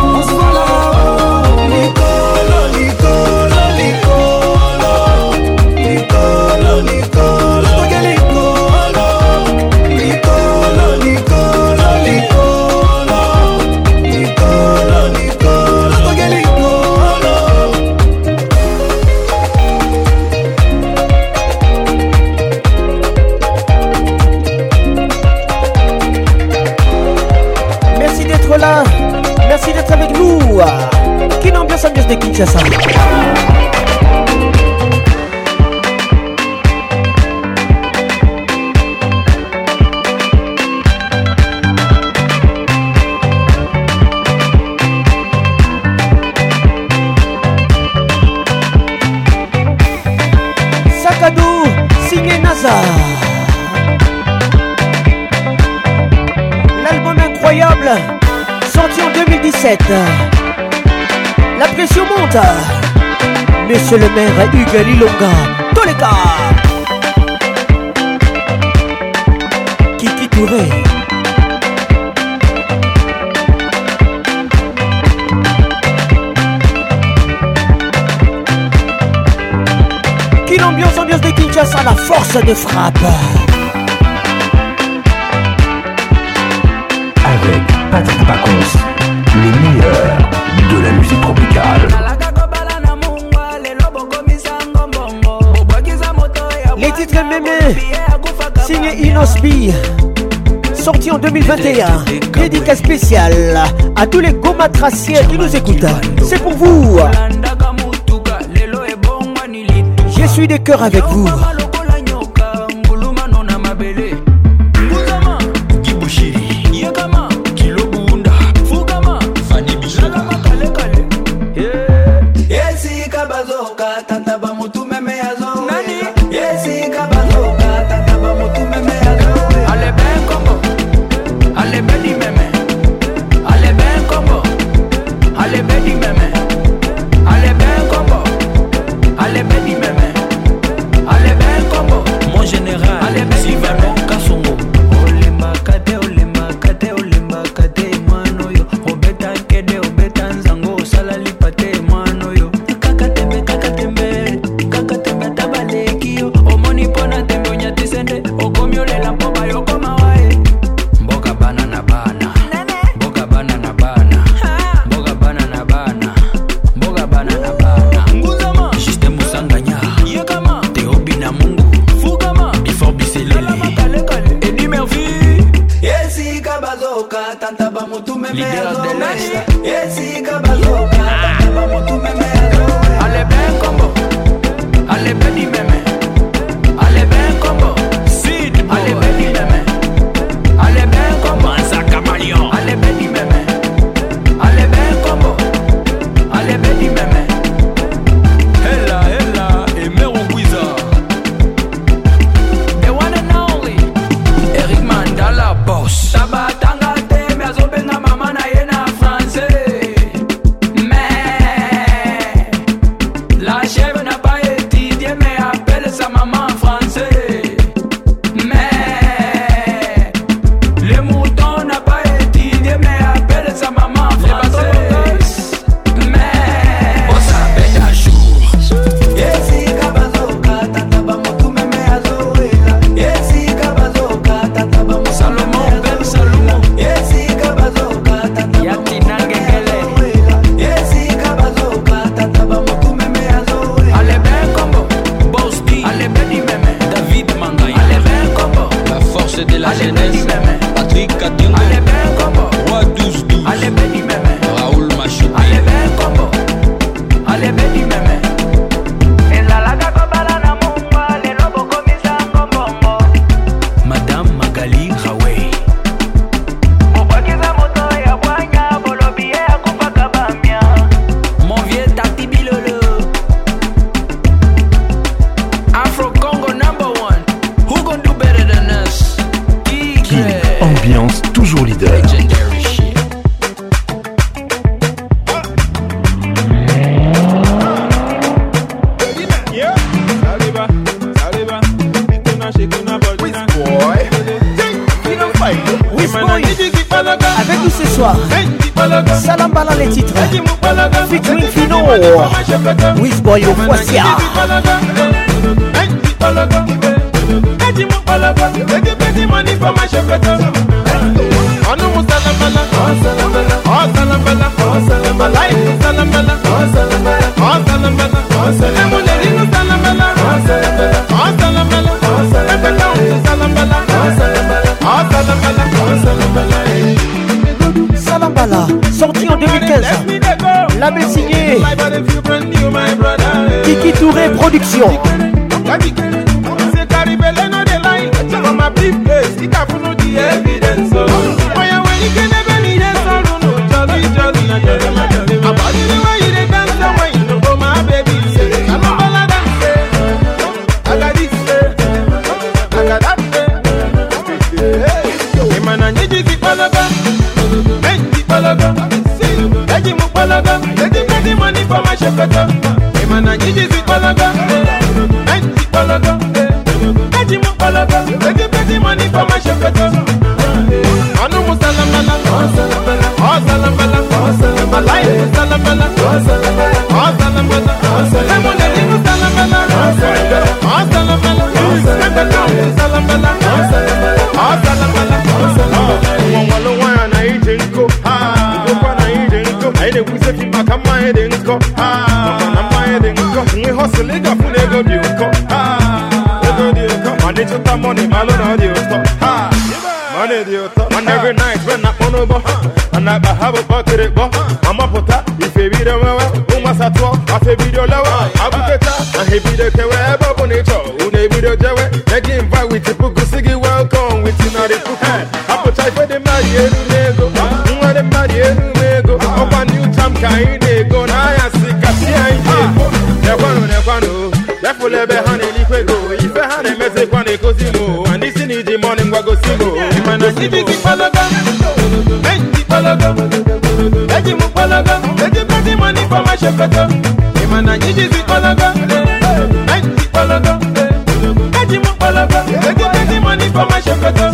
le maire Hugues Lilonga, Toleka Kiki Touré Quelle ambiance, ambiance de Kinshasa, la force de frappe sorti en 2021. Dédicace spéciale à tous les tracés qui nous écoutent. C'est pour vous. Je suis des cœurs avec vous. Tocoto. serebo amapụta ife bido nwewe ụmụ asatọ afọ ebido lawa abụketa aha ebido kewe ebe ọ bụla ị chọọ unu ebido jewe eji mba wit pukusi gị welkom wit narị puku apụcha ife dị mmadụ elu n'ego nwa dị mmadụ elu n'ego ọkwa new tam ka anyị na-ego n'ahịa si kasị anyị ego nekwanụ nekwanụ bịafụla ebe ha na-elikwe go ife ha na-emezikwa na-ekozi m and isi na iji mọni ngwagosi m mana ndị gị kpalaga ndị kpalaga kpọlọgọ ejikọta ịma na ifeọma chepụta ịma na ijizi kpọlọgọ naịjizi kpọlọgọ eji m kpọlọgọ ejikọta ịma na ifeọma chepụta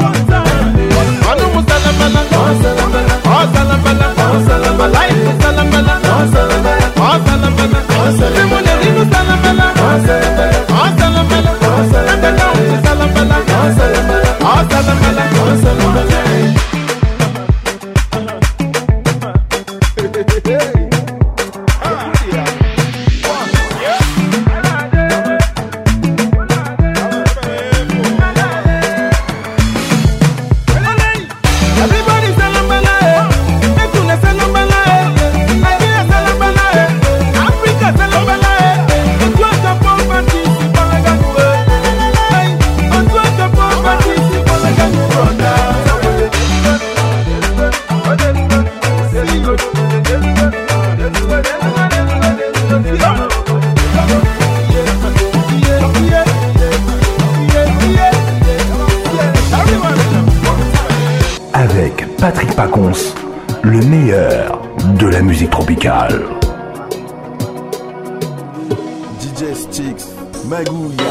ọnụ m salambala ọ salambala ọ salambala ịlụ salambala ọ salambala ọ salambala ọ salambala ịlụ salambala ọ salambala ọ salambala ọ salambala ọ salambala ọ salambala bagulho.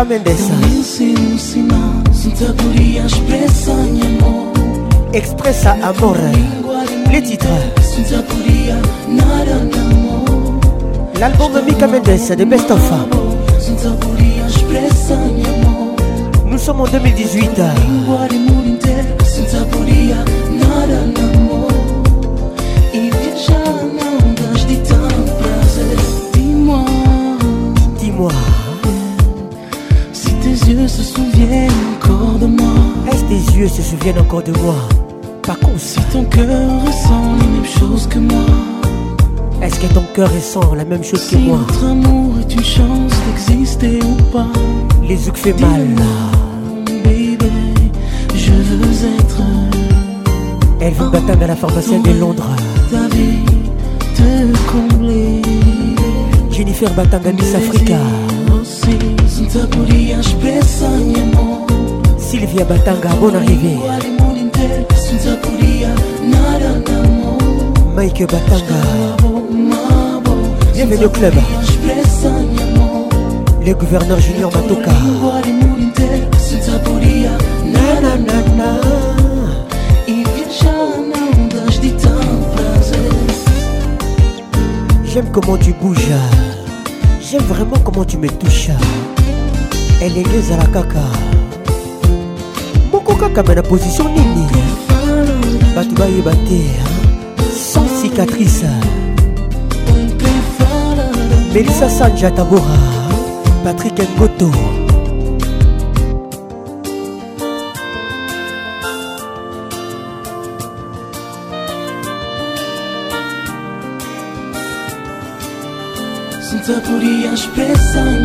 express Mendesa Expressa Amor Les titres L'album de Mika Mendes de Best of Nous sommes en 2018 moi Est-ce tes yeux se souviennent encore de moi par con Si ton cœur ressent les mêmes choses que moi Est-ce que ton cœur ressent la même chose que moi notre amour est une chance d'exister ou pas Les yeux fait mal Bébé, je veux être Elle veut battre à la pharmacie de Londres Ta vie te combler Jennifer Batanga Miss Africa Sylvia batanga Bon arrivée mike batanga bienvenue au club le gouverneur junior matoka J'aime comment tu bouges, j'aime vraiment comment tu me touches. elenge ezala kaka moko kaka me na position nini bato bayeba te sans cicatrice melissa sanja tabora patrik ngoto Senta por expressão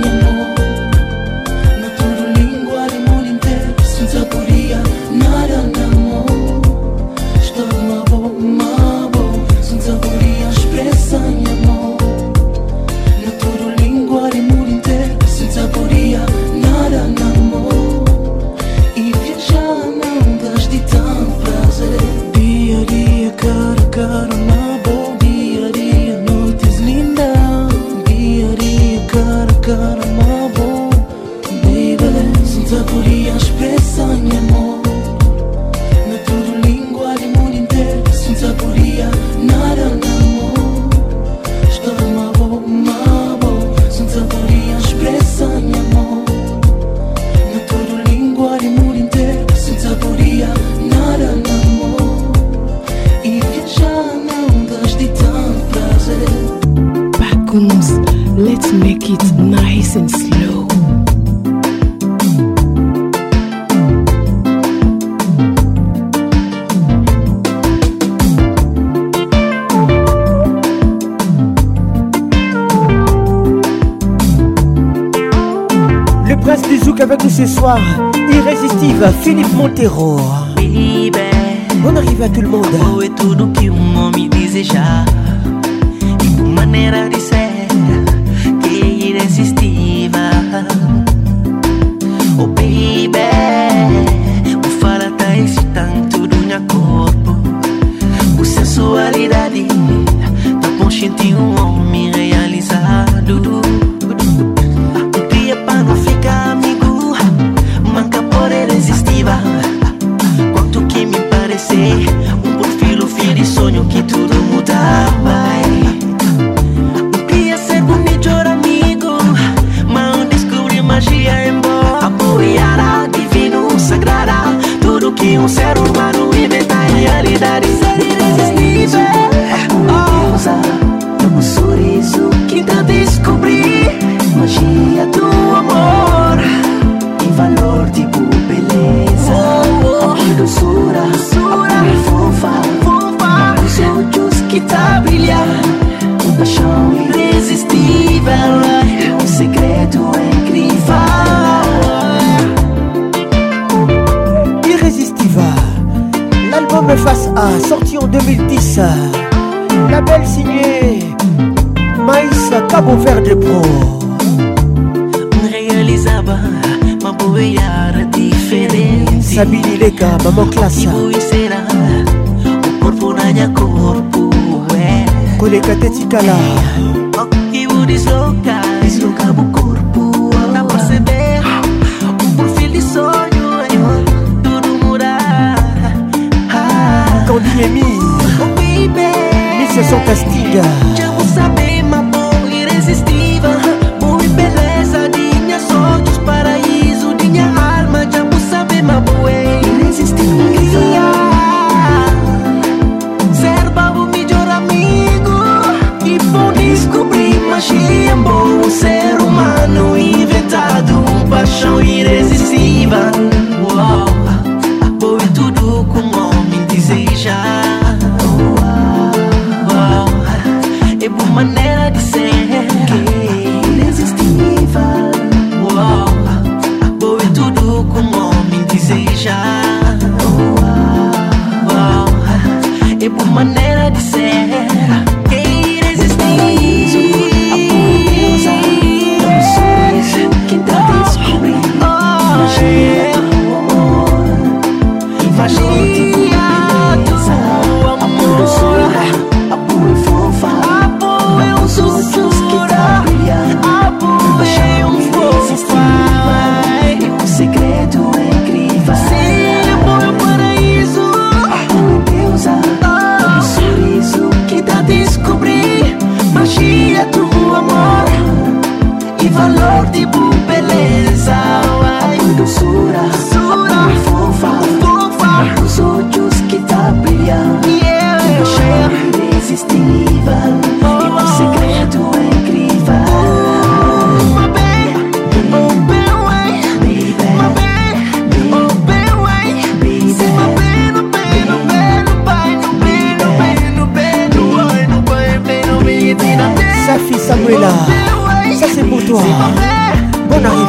Maïssa La belle signée Maïssa Cabo Verde Pro Realizaba Maboyara diferente Sabine Leka, maman classe corpo na minha corpo é eh. Colheca teticala E o desloca Desloca o corpo Dá pra perceber Um perfil de sonho Tudo mudar ah, Caldinha é minha Sessão Castilha. Já vou saber, uma boa irresistível. Boa beleza, minha sorte, paraíso, minha arma. Já vou saber, uma boa é irresistível. Ser babo, melhor amigo. E vou descobrir magia bom Ser humano inventado, paixão irresistível. Uau. My name.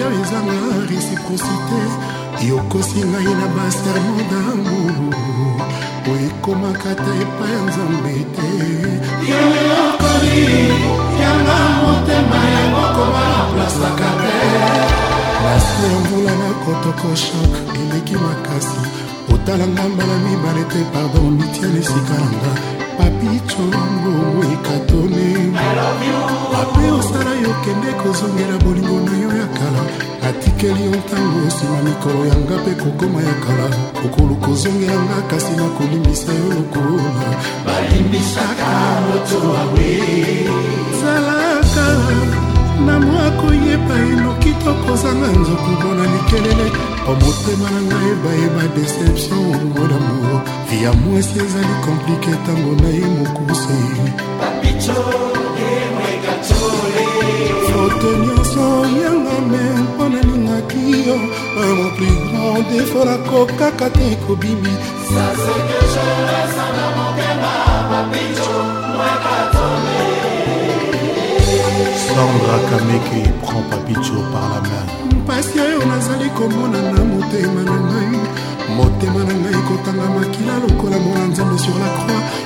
yo ezanga réciprocité yokosi ngai na basermo dambu oekomaka ta epai ya nzambe te yo okoli yanga motema yangokoma na plasaka te nasi ya mvula na kotoko shok eleki makasi otala ngamba na mibale te pardon mitiana esika nanga papi congo ekatone ape osala yo okende kozongela bolingo na yo ya kala atikeli yo ntango nsima mikolo yanga mpe kokoma ya kala kokolo kozongelanga kasi na kolimbisa yo lokola balimbisaka moto awe zalaka na mwa koyeba eloki to kozanga nzoku mpona likelele po motema na ngai bayeba deception ongo damour via mwesi ezali komplike ntango na ye mokusi foto nyonso yanga me mpo nalingaki yo oyo mopli grand defo nakokaka te kobimi sandra kameke prend papicho par la main mpasi oyo nazali komona na motema na ngai motema na ngai ekotanga makila lokola mwana nzambe sur la croix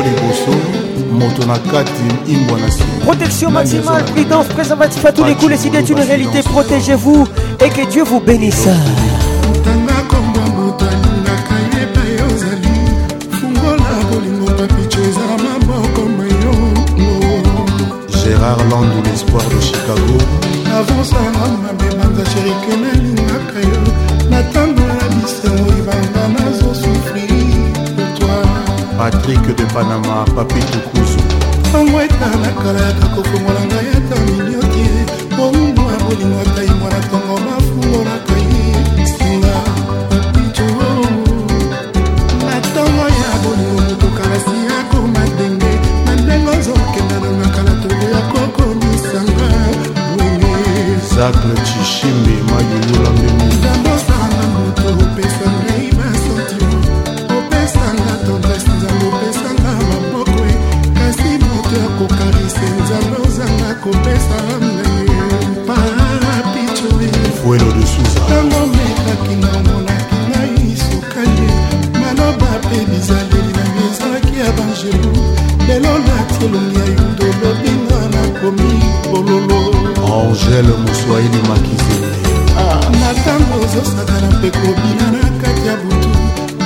yango liboso moto na kati imbwa na nsima protection maximale prudence préservatif à tous les coups les idées d'une réalité protégez-vous et que dieu vous bénisse tanga kombo moto alingaka yepai ozali fungola bolingo papicho eza maboko mayo gérard landu l'espoir de chicago avonsanga mabemanga sherikene afrique de panama papitukuzu bango etalakala yaka kofungola ngai ata minioki bolingo ya bolingo atai mwana ntongo bafungolaka ye singa papitu matongo ya bolingo motukalasi akoma ndenge na ndenge ozokenda na makala tolo ya kokomisanga zakle chishimbi mayulula angele moswaini makizele ah, na ntango ozosakana mpe kobina na kati ya butu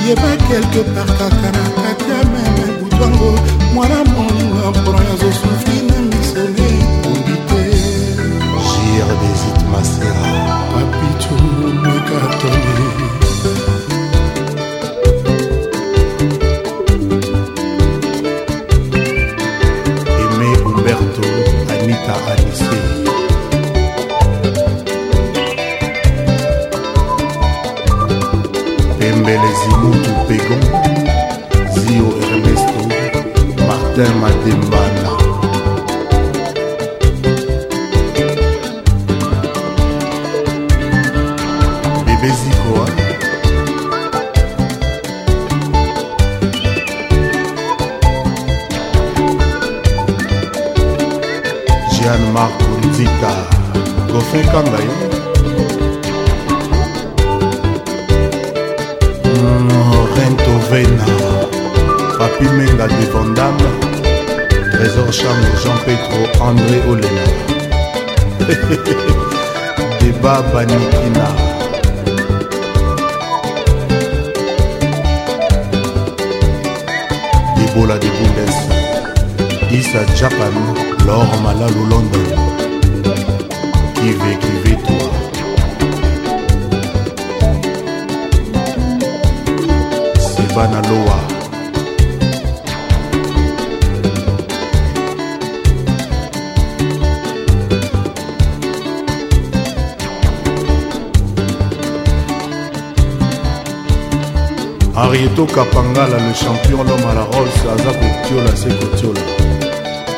yeba quelque part kaka na kati ya meme butu yango mwana molingo ya mpona azos Gaël Zimutu Pégon, Zio Ernesto, Martin Mademana. Bébé Zikoa. Jeanne-Marc Nzita, Goffin Kangaï. andré olela deba banikina ebola de bundes isa japan lor malalu london kive kive toi sebana lowa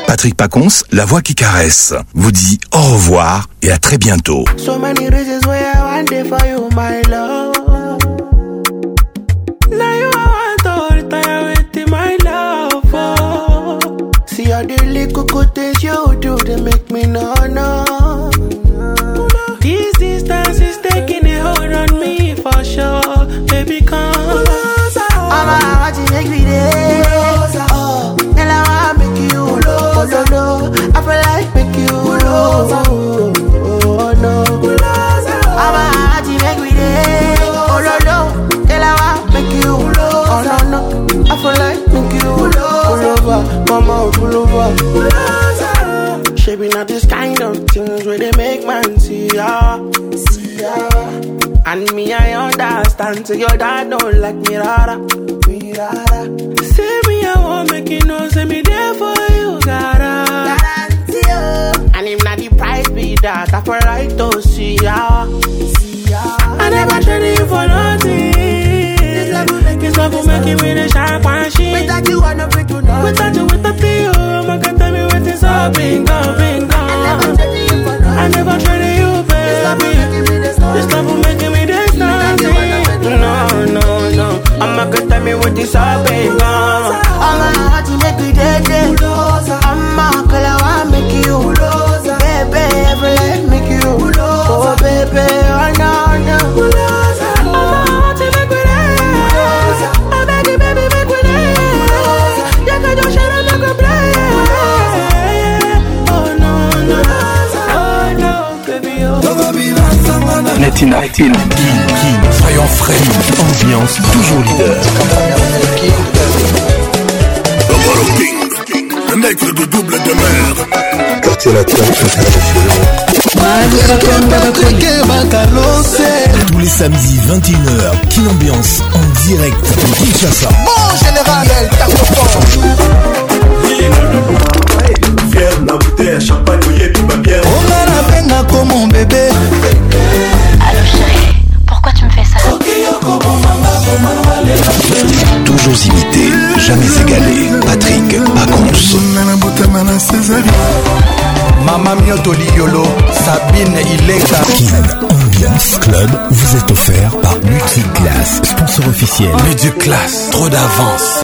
Patrick Pacons, la voix qui caresse, vous dit au revoir et à très bientôt. And to your dad don't like me rara, me rara. Say me I won't make you know, say me there for you, gara. Oh. And if not the price be that, I for right to oh, see ya. See ya. I never traded you for nothing. This love will make, this love will make you with a champagne shit. Without you, I know we do not. Without you, without you, my God, tell me what is up, bingo, bingo. I never traded you for nothing. I never traded you, baby. This love will make you. with a champagne shit. tell me what is happening now. I'm a hot make you dead. I'm a color, I make you. Baby, every life make you. Oh, baby, oh, no, no. Latina King. Soyons frais, ambiance toujours leader. Double King, le mec de double de mer. Quartier latin, tous les samedis 21h, Kin Ambiance en direct de Kinshasa. Bon général, elle el fier de la bouteille à champagne oyebi babière ongala penga ko mon bébé Toujours imité, jamais égalé. Patrick Pacons. Mama Mioto Liolo, Sabine Ileka. Kin Ambiance Club vous est offert par Multiclass, sponsor officiel. Multiclass, trop d'avance.